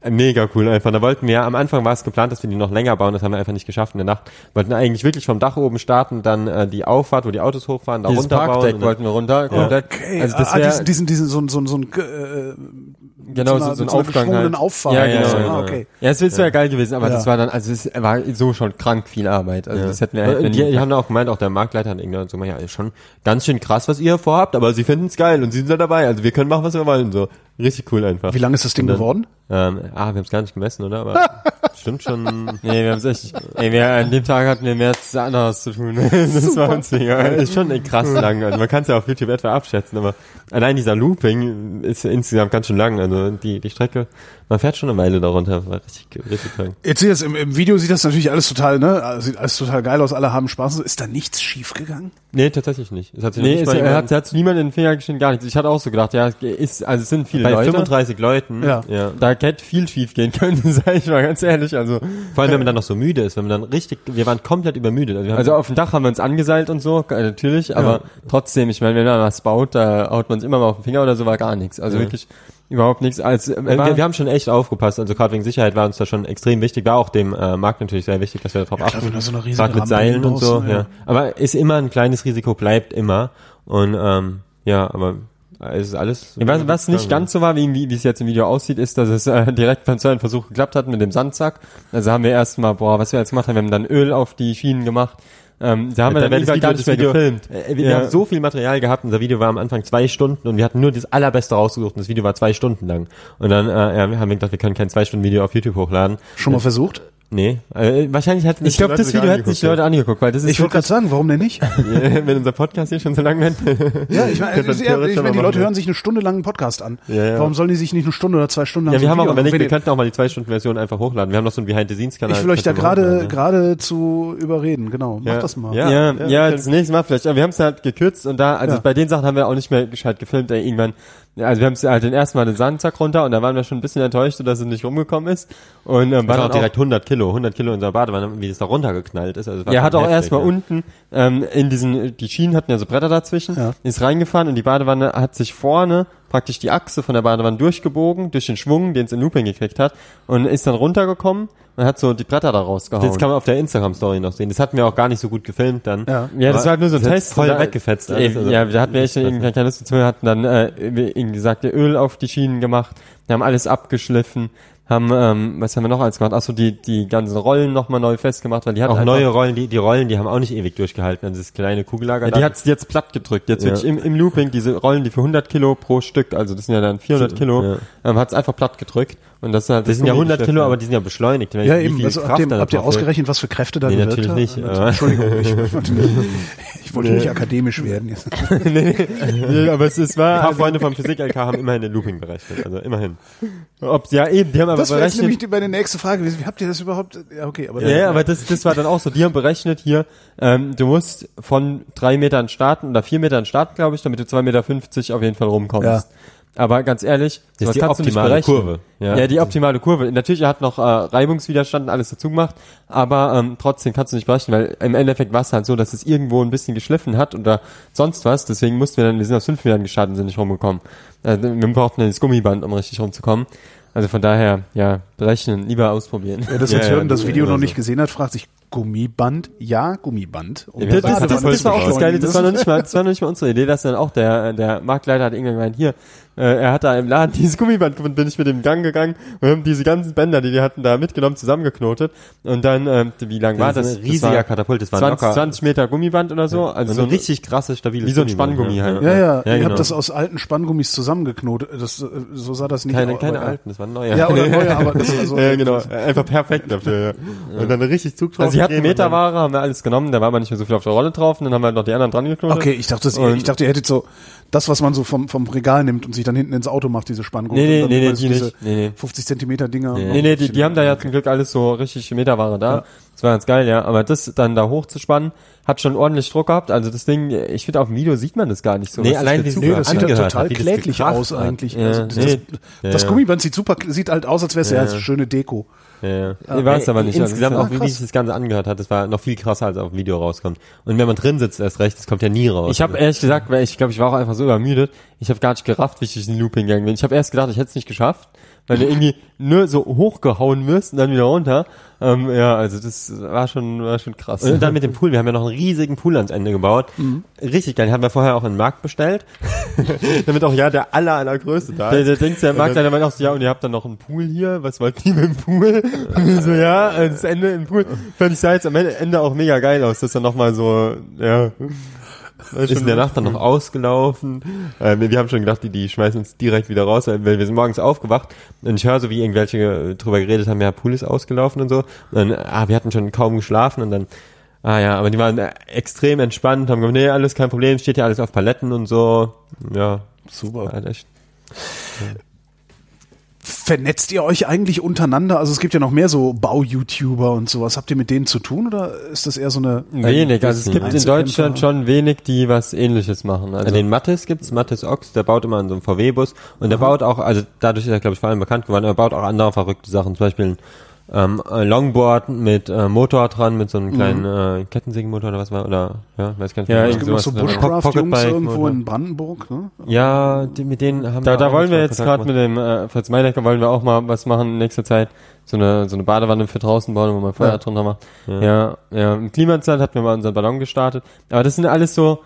Äh, Mega cool einfach. Da wollten wir, am Anfang war es geplant, dass wir die noch länger bauen, das haben wir einfach nicht geschafft in der Nacht. Wollten eigentlich wirklich vom Dach oben starten, dann äh, die Auffahrt, wo die Autos hochfahren, da dieses runterbauen. Parkdeck wollten wir runter, komplett. Okay, Also das ah, wäre, diesen, diesen, diesen, so, ein- so, ein- so ein, äh, genau, so so, einer- so ein Aufgang halt. Auffahrt. Ja, oder genau. so. ja, Ah, okay. Ja, es wäre geil gewesen, aber Ja. das war dann, also es war so schon krank viel Arbeit. Also das hätten wir hätten die, wir die haben auch gemeint, auch der Marktleiter hat irgendwann so, ja, ist schon ganz schön krass, was ihr vorhabt, aber sie finden es geil und sie sind da dabei. Also wir können machen, was wir wollen. So richtig cool einfach. Wie lang ist das Ding dann- geworden? Ähm, ah, wir haben es gar nicht gemessen, oder? Aber stimmt schon. Nee, wir haben es echt. Ey, wir, an dem Tag hatten wir mehr als anderes zu tun. Das war uns egal. Ist schon krass lang. Also man kann es ja auf YouTube etwa abschätzen, aber allein dieser Looping ist insgesamt ganz schön lang. Also die, die Strecke, man fährt schon eine Weile darunter. War richtig, richtig lang. Jetzt sieht das im, im Video sieht das natürlich alles total, ne? Sieht alles total geil aus, alle haben Spaß. Ist da nichts schief gegangen? Nee, tatsächlich nicht. Es hat sich Nee, nicht es, mal er hat, er hat niemand in den Finger geschnitten, gar nichts. Ich hatte auch so gedacht, ja, es ist, also es sind viele bei Leute. 35 Leuten. Ja. ja. Da hätte viel schief gehen können, sag ich mal ganz ehrlich. Also, Vor allem, wenn man dann noch so müde ist, wenn man dann richtig, wir waren komplett übermüdet. Also, wir haben also auf dem Dach haben wir uns angeseilt und so, äh, natürlich, aber trotzdem, ich meine, wenn man was baut, da haut man es immer mal auf den Finger oder so, war gar nichts. Also Ja. wirklich überhaupt nichts. Als, äh, Äh, wir, wir haben schon echt aufgepasst, also gerade wegen Sicherheit war uns da schon extrem wichtig, war auch dem äh, Markt natürlich sehr wichtig, dass wir darauf klar, achten. wenn du so Gerade mit Rampe Seilen und so, ja. ja. Aber ist immer ein kleines Risiko, bleibt immer. Und ähm, ja, aber es ist alles. was, was nicht ganz so war, wie, wie, wie es jetzt im Video aussieht, ist, dass es äh, direkt beim zweiten Versuch geklappt hat mit dem Sandsack. Also haben wir erstmal, boah, was wir jetzt gemacht haben, wir haben dann Öl auf die Schienen gemacht. Ähm, da haben wir dann irgendwann gar nicht mehr gefilmt. Äh, wir Ja. haben so viel Material gehabt, unser Video war am Anfang zwei Stunden und wir hatten nur das allerbeste rausgesucht und das Video war zwei Stunden lang. Und dann äh, ja, wir haben wir gedacht, wir können kein zwei Stunden Video auf YouTube hochladen. Schon mal versucht? Nee, äh, wahrscheinlich hat Ich glaube, das Video hätten sich die Leute angeguckt, weil das ist Ich wollte gerade sagen, warum denn nicht? wenn unser Podcast hier schon so lang wird. Ja, ich meine, ich meine, aber die Leute hören sich eine Stunde lang einen Podcast an. Ja, ja. Warum sollen die sich nicht eine Stunde oder zwei Stunden lang Ja, wir haben überlegt, angucken? wir könnten auch mal die zwei Stunden Version einfach hochladen. Wir haben noch so einen Behind-the-Scenes-Kanal. ihr- Ich will euch da gerade hochladen, gerade zu überreden, genau. Macht Ja. das mal. Ja. Ja, ja, das nächste Mal vielleicht. Aber wir haben es halt gekürzt und da, also Ja. bei den Sachen haben wir auch nicht mehr gescheit gefilmt. Ey, irgendwann, ja, also wir haben es halt den ersten Mal den Sandsack runter und da waren wir schon ein bisschen enttäuscht, dass es nicht rumgekommen ist. Und ähm, war waren auch direkt 100 Kilo, 100 Kilo in unserer Badewanne, wie das da runtergeknallt ist. Also es war Er hat auch erstmal ja. unten ähm, in diesen, die Schienen hatten ja so Bretter dazwischen, Ja. ist reingefahren und die Badewanne hat sich vorne praktisch die Achse von der Badewanne durchgebogen, durch den Schwung, den es in Looping gekriegt hat und ist dann runtergekommen und hat so die Bretter da rausgehauen. Das kann man auf der Instagram-Story noch sehen. Das hatten wir auch gar nicht so gut gefilmt dann. Ja. Ja, das war halt nur so ein Test. Voll da- weggefetzt. Alles, also- ja, da hatten wir echt irgendwie keine Lust dazu. Wir hatten dann, äh, wie gesagt, Öl auf die Schienen gemacht, wir haben alles abgeschliffen, haben, ähm, was haben wir noch alles gemacht? Achso, die, die ganzen Rollen nochmal neu festgemacht, weil die hatten auch einfach- neue Rollen, die, die Rollen, die haben auch nicht ewig durchgehalten. Also das kleine Kugellager. Ja, die hat's jetzt platt gedrückt. Jetzt Ja. wirklich im, im Looping, diese Rollen, die für 100 Kilo pro Stück, also das sind ja dann 400 Kilo, Ja. ähm, hat's einfach platt gedrückt. Und das ist halt das sind ja Gummi 100 geschliffen. Kilo, aber die sind ja beschleunigt. Ja, eben. Also Kraft habt ihr, habt ihr ist. ausgerechnet, was für Kräfte da Nee, natürlich hat? nicht, Also, Entschuldigung, ich, ich wollte wollte nicht akademisch werden. Jetzt. nee, aber es, es Ein war, paar Freunde vom Physik-LK haben immerhin den Looping berechnet. Also immerhin. ob, ja eben, die haben aber Das wäre jetzt berechnet, nämlich meine nächste Frage. Wie habt ihr das überhaupt? Ja, okay, aber Ja, ja, aber das, das war dann auch so. Die haben berechnet hier, ähm, du musst von drei Metern starten oder vier Metern starten, glaube ich, damit du zwei Meter fünfzig auf jeden Fall rumkommst. Ja. Aber ganz ehrlich, Das ist die kannst du nicht optimale berechnen. Kurve, Ja. ja. die optimale Kurve. Natürlich, er hat noch äh, Reibungswiderstand und alles dazu gemacht, aber ähm, trotzdem kannst du nicht berechnen, weil im Endeffekt war es halt so, dass es irgendwo ein bisschen geschliffen hat oder sonst was. Deswegen mussten wir dann, wir sind aus fünf Metern gestartet und sind nicht rumgekommen. Äh, wir brauchten dann das Gummiband, um richtig rumzukommen. Also von daher, ja, berechnen, lieber ausprobieren. Wer das Ja, jetzt ja, hört und das Video ist noch immer nicht gesehen hat, fragt sich, Gummiband? Ja, Gummiband. Um Ja, Das, das, das, war auch das. Geile, das war noch nicht mal, das war noch nicht mal unsere Idee, dass dann auch der, der Marktleiter hat irgendwann gemeint, hier, äh, er hat da im Laden dieses Gummiband gefunden, bin ich mit dem Gang gegangen und haben diese ganzen Bänder, die die hatten, da mitgenommen, zusammengeknotet und dann, ähm, wie lang war Das ein riesiger war Katapult, das war 20, locker. 20 Meter Gummiband oder so, also so ein richtig krasses, stabiles wie so ein Spanngummi halt. Ja, ja, Ja, ihr genau. habt das aus alten Spanngummis zusammengeknotet. Das, äh, so sah das nicht Keine, aus. keine ja. alten, das waren neue. Ja, oder neue, aber das also, ja, genau, einfach perfekt dafür, ja. Und dann richtig Zug drauf Also hatten Meterware, haben wir alles genommen, da war aber nicht mehr so viel auf der Rolle drauf und dann haben wir noch die anderen dran geknotet. Okay, ich dachte, das, ich dachte, ihr hättet so das, was man so vom, vom Regal nimmt und sich dann hinten ins Auto macht, diese Spanngummi. Nee, nee, Und dann nee, nee, die diese nicht. Nee, nee. 50 Zentimeter Dinger. Nee, nee, die, die haben da ja zum Glück alles so richtig Meterware da. Ja. Das war ganz geil, ja. Aber das dann da hochzuspannen, hat schon ordentlich Druck gehabt. Also das Ding, ich finde auf dem Video sieht man das gar nicht so. Nee, allein wie Nee, war. das sieht angehört total hat, kläglich aus hat. eigentlich. Ja, also das, nee. das, das Ja. Gummiband sieht super, sieht halt aus, als wäre es ja, eine schöne Deko. Ja, ja. Nee, war es aber nicht. Insgesamt Also, auch, wie sich das Ganze angehört hat, das war noch viel krasser, als auf dem Video rauskommt. Und wenn man drin sitzt, erst recht, das kommt ja nie raus. Ich habe ehrlich gesagt, weil ich glaube, ich war auch einfach so übermüdet, ich habe gar nicht gerafft, wie ich durch den Looping gegangen bin. Ich habe erst gedacht, ich hätte es nicht geschafft, weil du irgendwie nur so hochgehauen wirst und dann wieder runter. Ähm, ja, also das war schon, war schon krass. Und dann mit dem Pool, wir haben ja noch einen riesigen Pool ans Ende gebaut. Richtig geil, den haben wir vorher auch in den Markt bestellt. Damit auch ja der aller, allergrößte da Der, ist. der denkt, der Marktleiter meint auch so, ja, und ihr habt dann noch einen Pool hier, was wollt ihr mit dem Pool? Und wir so, ja, das Ende im Pool. Fand ich sah jetzt am Ende auch mega geil aus, dass er nochmal so, ja. Ist in der Nacht dann noch ausgelaufen. Ähm, wir haben schon gedacht, die, die schmeißen uns direkt wieder raus, weil wir sind morgens aufgewacht und ich höre so, wie irgendwelche äh, drüber geredet haben, ja, Pool ist ausgelaufen und so. Und dann, ah, wir hatten schon kaum geschlafen und dann, ah ja, aber die waren äh, extrem entspannt, haben gesagt, nee, alles kein Problem, steht ja alles auf Paletten und so. Ja, Super. war echt. Vernetzt ihr euch eigentlich untereinander? Also es gibt ja noch mehr so Bau-YouTuber und sowas. Habt ihr mit denen zu tun oder ist das eher so eine Wenig, also es gibt in? Deutschland schon wenig, die was ähnliches machen. Also den Mattes gibt's, Mattes Ochs, der baut immer an so einem VW-Bus und der baut auch, also dadurch ist er, glaube ich, vor allem bekannt geworden, er baut auch andere verrückte Sachen, zum Beispiel ein ähm, ein Longboard mit äh, Motor dran, mit so einem kleinen äh, Kettensägenmotor oder was war, oder, ja, weiß gar nicht Ja. Es ich gibt noch so Bushcraft-Jungs irgendwo oder- in Brandenburg, ne? Ja, die, mit denen haben Da, wir da wollen wir jetzt gerade mit dem äh, Fritz Meinecker wollen wir auch mal was machen in nächster Zeit. So eine, so eine Badewanne für draußen bauen, wo man Feuer Ja. drunter macht. Ja, ja. Im Klimasland hatten wir mal unseren Ballon gestartet. Aber das sind alles so,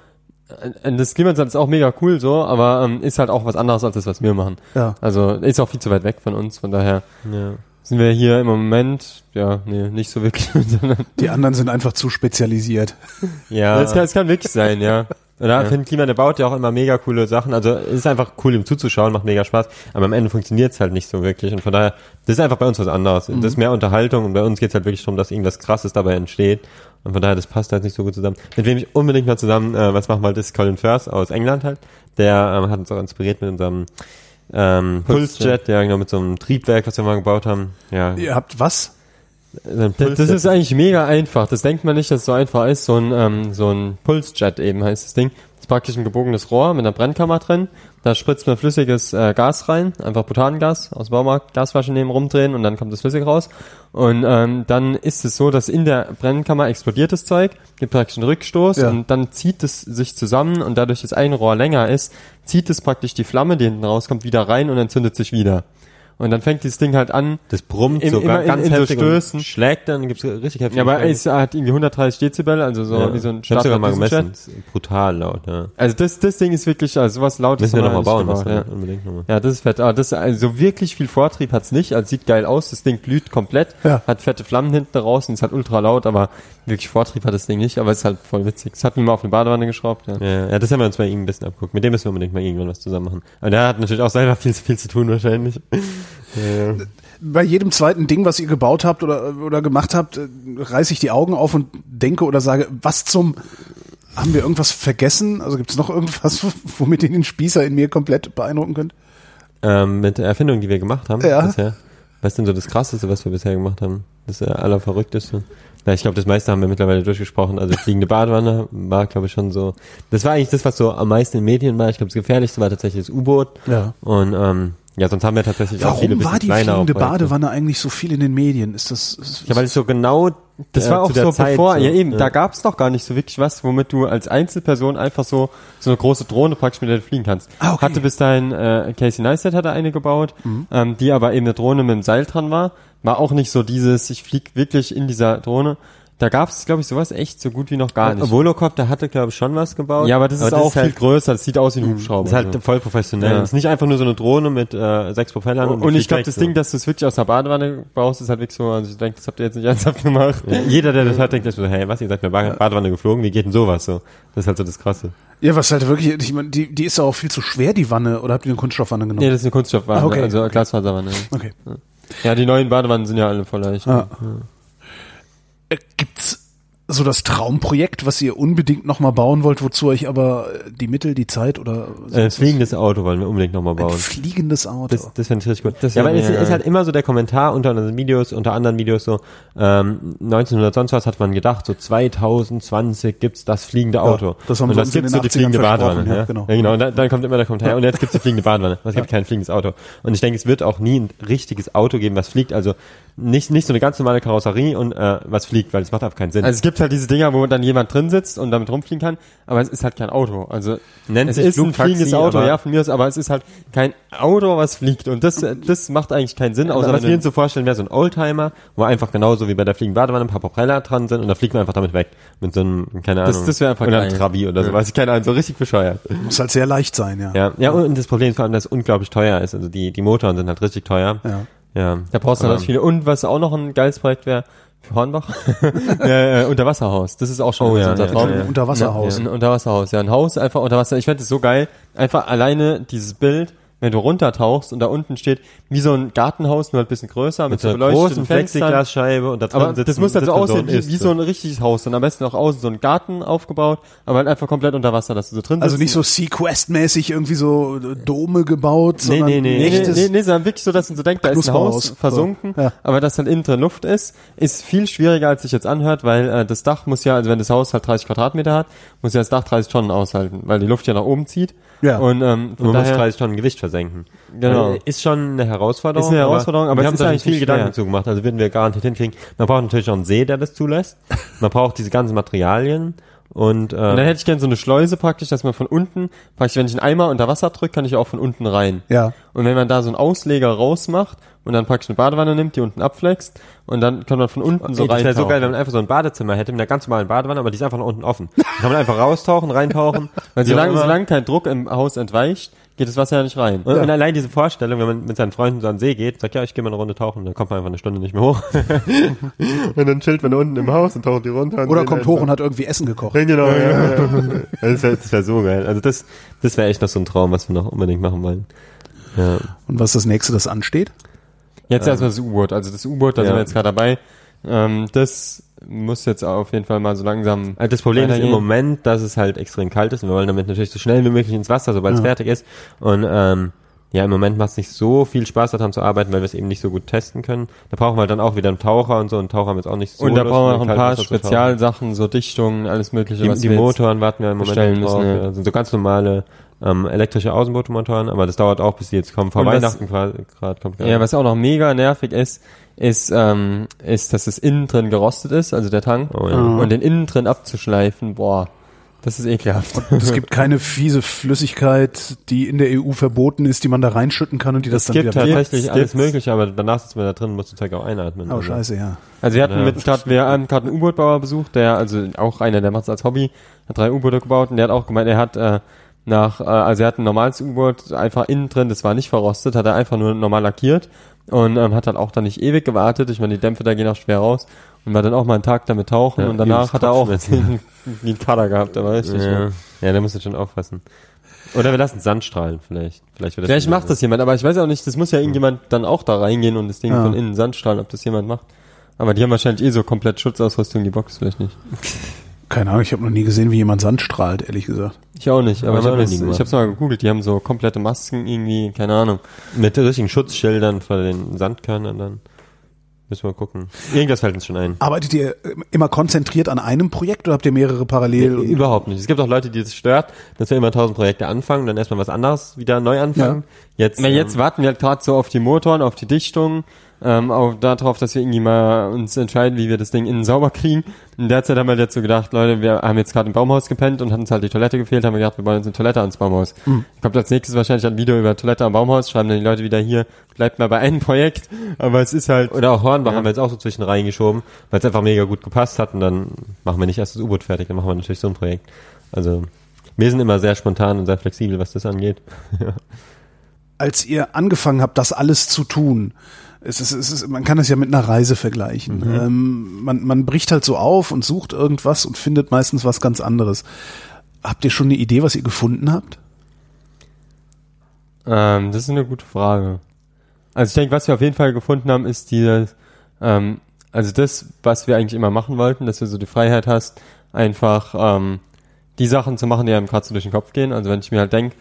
äh, das Klimasland ist auch mega cool so, aber ähm, ist halt auch was anderes als das, was wir machen. Ja. Also ist auch viel zu weit weg von uns, von daher Ja. Sind wir hier im Moment, ja, nee, nicht so wirklich. Die anderen sind einfach zu spezialisiert. Ja. Das kann, das kann wirklich sein, ja. Und da Finn Kliman, der baut ja auch immer mega coole Sachen. Also es ist einfach cool, ihm zuzuschauen, macht mega Spaß. Aber am Ende funktioniert es halt nicht so wirklich. Und von daher, das ist einfach bei uns was anderes. Das ist mehr Unterhaltung und bei uns geht es halt wirklich darum, dass irgendwas krasses dabei entsteht. Und von daher, das passt halt nicht so gut zusammen. Mit wem ich unbedingt mal zusammen äh, was machen wollte, ist Colin Firth aus England halt. Der ähm, hat uns auch inspiriert mit unserem ähm, Pulsjet, ja genau, mit so einem Triebwerk, was wir mal gebaut haben. Ja, Ihr habt was? Das, das ist eigentlich mega einfach. Das denkt man nicht, dass es so einfach ist. So ein, ähm, so ein Pulsjet eben heißt das Ding. Das ist praktisch ein gebogenes Rohr mit einer Brennkammer drin. Da spritzt man flüssiges äh, Gas rein, einfach Butangas aus dem Baumarkt, Gasflasche nehmen, rumdrehen und dann kommt das flüssig raus. Und ähm, dann ist es so, dass in der Brennkammer explodiert das Zeug, gibt praktisch einen Rückstoß Ja. und dann zieht es sich zusammen und dadurch, dass ein Rohr länger ist, zieht es praktisch die Flamme, die hinten rauskommt, wieder rein und entzündet sich wieder. Und dann fängt dieses Ding halt an, Das brummt Im- sogar in- ganz in so heftig Stößen. und schlägt dann, gibt's richtig heftig. ja, aber es hat irgendwie 130 Dezibel, also so ja. wie so ein ich hab's sogar mal gemessen. Das ist brutal laut, ja. Also das, das Ding ist wirklich, also sowas lautes Müssen wir nochmal bauen, was gebaut, ja. unbedingt nochmal. ja. ja, das ist fett. Aber das, also wirklich viel Vortrieb hat's nicht, also sieht geil aus, das Ding glüht komplett, Ja. hat fette Flammen hinten raus und ist halt ultra laut, aber wirklich Vortrieb hat das Ding nicht, aber es ist halt voll witzig. Das hatten wir mal auf eine Badewanne geschraubt, ja. Ja, ja, das haben wir uns bei ihm ein bisschen abgeguckt. Mit dem müssen wir unbedingt mal irgendwann was zusammen machen. Aber der hat natürlich auch selber viel, viel zu tun wahrscheinlich. Ja, ja. Bei jedem zweiten Ding, was ihr gebaut habt oder, oder gemacht habt, reiße ich die Augen auf und denke oder sage, was zum, haben wir irgendwas vergessen? Also gibt es noch irgendwas, womit ihr den Spießer in mir komplett beeindrucken könnt? Ähm, mit der Erfindung, die wir gemacht haben Ja. bisher. Was ist denn so das Krasseste, was wir bisher gemacht haben? Das Allerverrückteste? Na, ich glaube, das meiste haben wir mittlerweile durchgesprochen. Also fliegende Badewanne war, glaube ich, schon so. Das war eigentlich das, was so am meisten in den Medien war. Ich glaube, das gefährlichste war tatsächlich das U-Boot. Ja. Und ähm, ja, sonst haben wir tatsächlich auch viele Warum war die fliegende Projekte. Badewanne eigentlich so viel in den Medien? Ist das, ist, Ja, weil es so genau Das äh, war auch zu der so Zeit bevor, so, ja eben, ja. da gab's noch gar nicht so wirklich was, womit du als Einzelperson einfach so so eine große Drohne praktisch mit der du fliegen kannst. Ah, okay. Hatte bis dahin, äh, Casey Neistat hatte eine gebaut, ähm, die aber eben eine Drohne mit einem Seil dran war. War auch nicht so dieses, ich flieg wirklich in dieser Drohne. Da gab's, glaube ich, sowas echt so gut wie noch gar nicht. Volocop, der hatte, glaube ich, schon was gebaut. ja, aber das ist auch viel halt, größer, das sieht aus wie ein Hubschrauber. Das ist halt so. voll professionell. Ja. Das ist nicht einfach nur so eine Drohne mit äh, sechs Propellern. Und, die ich glaube, das so. Ding, dass du es wirklich aus einer Badewanne baust, ist halt wirklich so, also ich denke, das habt ihr jetzt nicht ernsthaft gemacht. Ja, Jeder, der das hört, denkt sich so, hey, was, ihr seid mit der Badewanne geflogen, wie geht denn sowas so? Das ist halt so das Krasse. ja, was halt wirklich, ich meine, die, die ist ja auch viel zu schwer, die Wanne, oder habt ihr eine Kunststoffwanne genommen? Nee, das ist eine Kunststoffwanne, Ah, okay. also Glasfaserwanne. Okay. Ja, die neuen Badewannen sind ja alle voll leicht. Ah. Äh, Gibt's so das Traumprojekt, was ihr unbedingt nochmal bauen wollt, wozu euch aber äh, die Mittel, die Zeit oder Äh, ein fliegendes Auto wollen wir unbedingt nochmal ein bauen. fliegendes Auto? Das, das finde ich richtig gut. Das ja, weil es ist halt immer so der Kommentar unter unseren Videos, unter anderen Videos so, ähm, 1900 sonst was hat man gedacht, so 2020 gibt's das fliegende Auto. das haben und das uns in gibt's den so die 80ern fliegende versprochen, Badewanne. ja, Ja, genau. ja, genau. Und dann, dann kommt immer der Kommentar, und jetzt gibt's die fliegende Badewanne. Es gibt kein fliegendes Auto. Und ich denke, es wird auch nie ein richtiges Auto geben, was fliegt. Also nicht, nicht so eine ganz normale Karosserie und äh, was fliegt, weil es macht einfach keinen Sinn. Also es gibt halt diese Dinger, wo dann jemand drin sitzt und damit rumfliegen kann, aber es ist halt kein Auto. Also Nennt es sich ist ein fliegendes Auto, ja, von mir aus, aber es ist halt kein Auto, was fliegt. Und das, das macht eigentlich keinen Sinn, außer Also, was wir uns so vorstellen, wäre so ein Oldtimer, wo einfach genauso wie bei der fliegenden Badewanne ein paar Propeller dran sind und da fliegt man einfach damit weg. Mit so einem, keine Das- Ahnung. das wäre einfach Oder ein. Trabi oder so, Ja. weiß ich keine Ahnung, so richtig bescheuert. Muss halt sehr leicht sein, ja. Ja, ja, und das Problem ist vor allem, dass es unglaublich teuer ist. Also die, die Motoren sind halt richtig teuer. Ja. Ja. Da brauchst du natürlich viele. Und was auch noch ein geiles Projekt wäre, für Hornbach, äh, Unterwasserhaus. Das ist auch schon Oh ja, unser ja, Traum. ja, ja. Unterwasserhaus. Ein Unterwasserhaus, ja. Ein Haus einfach unter Wasser. Ich fände es so geil. Einfach alleine dieses Bild, wenn du runtertauchst und da unten steht, wie so ein Gartenhaus, nur halt ein bisschen größer, mit, Mit so beleuchteten großen Fenstern. Plexiglasscheibe und da drin Aber sitzen, das muss dann so sitzt aussehen, wie, wie so ein richtiges Haus. Und am besten auch außen so ein Garten aufgebaut, aber halt einfach komplett unter Wasser, dass du so drin Also sitzt. nicht so Sequest-mäßig irgendwie so Dome gebaut, Nee, sondern nee, nee, Nee, nee, nee, nee, sondern wirklich so, dass man so denkt, da ist ein. Haus versunken, So, ja. aber das halt innen drin Luft ist, ist viel schwieriger, als sich jetzt anhört, weil äh, das Dach muss ja, also wenn das Haus halt 30 Quadratmeter hat, muss ja das Dach 30 Tonnen aushalten, weil die Luft ja nach oben zieht. Ja. Und ähm, Man muss daher, 30 Tonnen Gewicht versenken. Genau. Äh, Ist schon eine Herausforderung. Ist eine Herausforderung, aber wir es haben da eigentlich viel nicht Gedanken zu gemacht. Also würden wir garantiert hinkriegen. Man braucht natürlich auch einen See, der das zulässt. Man braucht diese ganzen Materialien und, äh, und dann hätte ich gerne so eine Schleuse praktisch, dass man von unten, praktisch wenn ich einen Eimer unter Wasser drücke, kann ich auch von unten rein. Ja. Und wenn man da so einen Ausleger rausmacht und dann praktisch eine Badewanne nimmt, die unten abflext und dann kann man von unten so Ey, das wäre so geil, wenn man einfach so ein Badezimmer hätte mit einer ganz normalen Badewanne, aber die ist einfach nach unten offen. Da kann man einfach raustauchen, reintauchen. Weil solange, solange kein Druck im Haus entweicht, geht das Wasser ja nicht rein. und, und allein diese Vorstellung, wenn man mit seinen Freunden so an den See geht, sagt, ja, ich gehe mal eine Runde tauchen, dann kommt man einfach eine Stunde nicht mehr hoch. und dann chillt man unten im Haus und taucht die runter. Oder kommt hoch und hat irgendwie Essen gekocht. Ja, genau, ja, ja. Das wäre wär so geil. Also das, das wäre echt noch so ein Traum, was wir noch unbedingt machen wollen. Ja. Und was ist das nächste, das ansteht? Jetzt erstmal das U-Boot. Also das U-Boot, da sind Ja. wir jetzt gerade dabei. Ähm, das muss jetzt auf jeden Fall mal so langsam. Also das Problem ist im. Moment, dass es halt extrem kalt ist und wir wollen damit natürlich so schnell wie möglich ins Wasser, sobald es Ja. fertig ist. Und ähm, ja, im Moment macht es nicht so viel Spaß daran zu arbeiten, weil wir es eben nicht so gut testen können. Da brauchen wir dann auch wieder einen Taucher und so und Taucher haben jetzt auch nicht so und da Lust, brauchen wir noch ein paar. Spezialsachen, so Dichtungen, alles mögliche. Die, was die Motoren warten wir im Moment drauf. müssen, ja. sind so ganz normale ähm, elektrische Außenbootemotoren, aber das dauert auch, bis die jetzt kommen. Vor Und Weihnachten gerade grad kommt Ja, was auch noch mega nervig ist, ist, ähm, ist, dass es innen drin gerostet ist, also der Tank. Oh, ja. Und den innen drin abzuschleifen, boah, das ist ekelhaft. Es gibt keine fiese Flüssigkeit, die in der EU verboten ist, die man da reinschütten kann und die das es dann gibt wieder tatsächlich Gibt's, alles mögliche, aber danach sitzt man da drin und muss das Zeug auch einatmen. Oh, Also- scheiße, ja. Also wir hatten Ja. mit grad, wir haben gerade einen U-Boot-Bauer besucht, der, also auch einer, der macht es als Hobby, hat drei U-Boote gebaut und der hat auch gemeint, er hat äh, nach, äh, also er hat ein normales U-Boot einfach innen drin, das war nicht verrostet, hat er einfach nur normal lackiert und ähm, hat dann auch dann nicht ewig gewartet. Ich meine, die Dämpfe da gehen auch schwer raus und war dann auch mal einen Tag damit tauchen Ja, und danach hat er auch wie ein Kader gehabt, aber richtig. Ja, Ja. ja da musst du schon aufpassen. Oder wir lassen Sand strahlen, vielleicht. Vielleicht, wird das Vielleicht macht das jemand, aber ich weiß auch nicht, das muss ja irgendjemand dann auch da reingehen und das Ding Ja. von innen Sand strahlen, ob das jemand macht. Aber die haben wahrscheinlich eh so komplett Schutzausrüstung, die Box vielleicht nicht. Keine Ahnung, ich habe noch nie gesehen, wie jemand Sand strahlt, ehrlich gesagt. Ich auch nicht, aber Haben ich habe noch nie ich hab's mal gegoogelt, die haben so komplette Masken irgendwie, keine Ahnung. Mit richtigen Schutzschildern vor den Sandkörnern dann. Müssen wir gucken. Irgendwas fällt uns schon ein. Arbeitet ihr äh, immer konzentriert an einem Projekt oder habt ihr mehrere parallel? und- Überhaupt nicht. Es gibt auch Leute, die das stört, dass wir immer tausend Projekte anfangen, dann erstmal was anderes wieder neu anfangen. Jetzt, Na, jetzt ähm, warten wir halt gerade so auf die Motoren, auf die Dichtung, ähm, auf darauf, dass wir irgendwie mal uns entscheiden, wie wir das Ding innen sauber kriegen. In der Zeit haben wir jetzt so gedacht, Leute, wir haben jetzt gerade im Baumhaus gepennt und hatten uns halt die Toilette gefehlt, haben wir gedacht, wir bauen uns eine Toilette ans Baumhaus. Kommt als nächstes wahrscheinlich ein Video über Toilette am Baumhaus, schreiben dann die Leute wieder hier, bleibt mal bei einem Projekt, aber es ist halt, oder auch Hornbach haben wir jetzt auch so zwischen reingeschoben, weil es einfach mega gut gepasst hat und dann machen wir nicht erst das U-Boot fertig, dann machen wir natürlich so ein Projekt. Also wir sind immer sehr spontan und sehr flexibel, was das angeht. Als ihr angefangen habt, das alles zu tun, es ist, es ist, man kann das ja mit einer Reise vergleichen. Ähm, man, man bricht halt so auf und sucht irgendwas und findet meistens was ganz anderes. Habt ihr schon eine Idee, was ihr gefunden habt? Ähm, das ist eine gute Frage. Also ich denke, was wir auf jeden Fall gefunden haben, ist dieses, ähm, also das, was wir eigentlich immer machen wollten, dass du so die Freiheit hast, einfach ähm, die Sachen zu machen, die einem gerade so durch den Kopf gehen. Also wenn ich mir halt denke,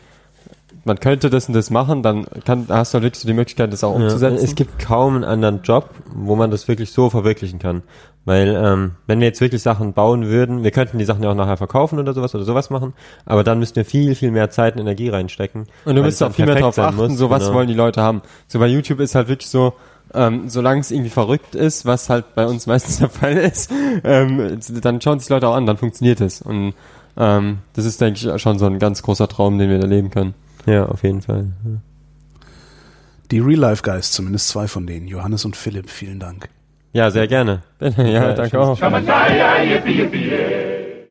man könnte das und das machen, dann kann, hast du wirklich so die Möglichkeit, das auch umzusetzen. Es gibt kaum einen anderen Job, wo man das wirklich so verwirklichen kann. Weil ähm, wenn wir jetzt wirklich Sachen bauen würden, wir könnten die Sachen ja auch nachher verkaufen oder sowas oder sowas machen, aber dann müssten wir viel, viel mehr Zeit und Energie reinstecken. Und du dann auch viel mehr darauf sein achten, muss, so was genau. wollen die Leute haben. So bei YouTube ist halt wirklich so, ähm, solange es irgendwie verrückt ist, was halt bei uns meistens der Fall ist, ähm, dann schauen sich Leute auch an, dann funktioniert es. Und ähm, das ist, denke ich, schon so ein ganz großer Traum, den wir da leben können. Ja, auf jeden Fall. Die Real Life Guys, zumindest zwei von denen, Johannes und Philipp, vielen Dank. Ja, sehr gerne. ja, danke auch.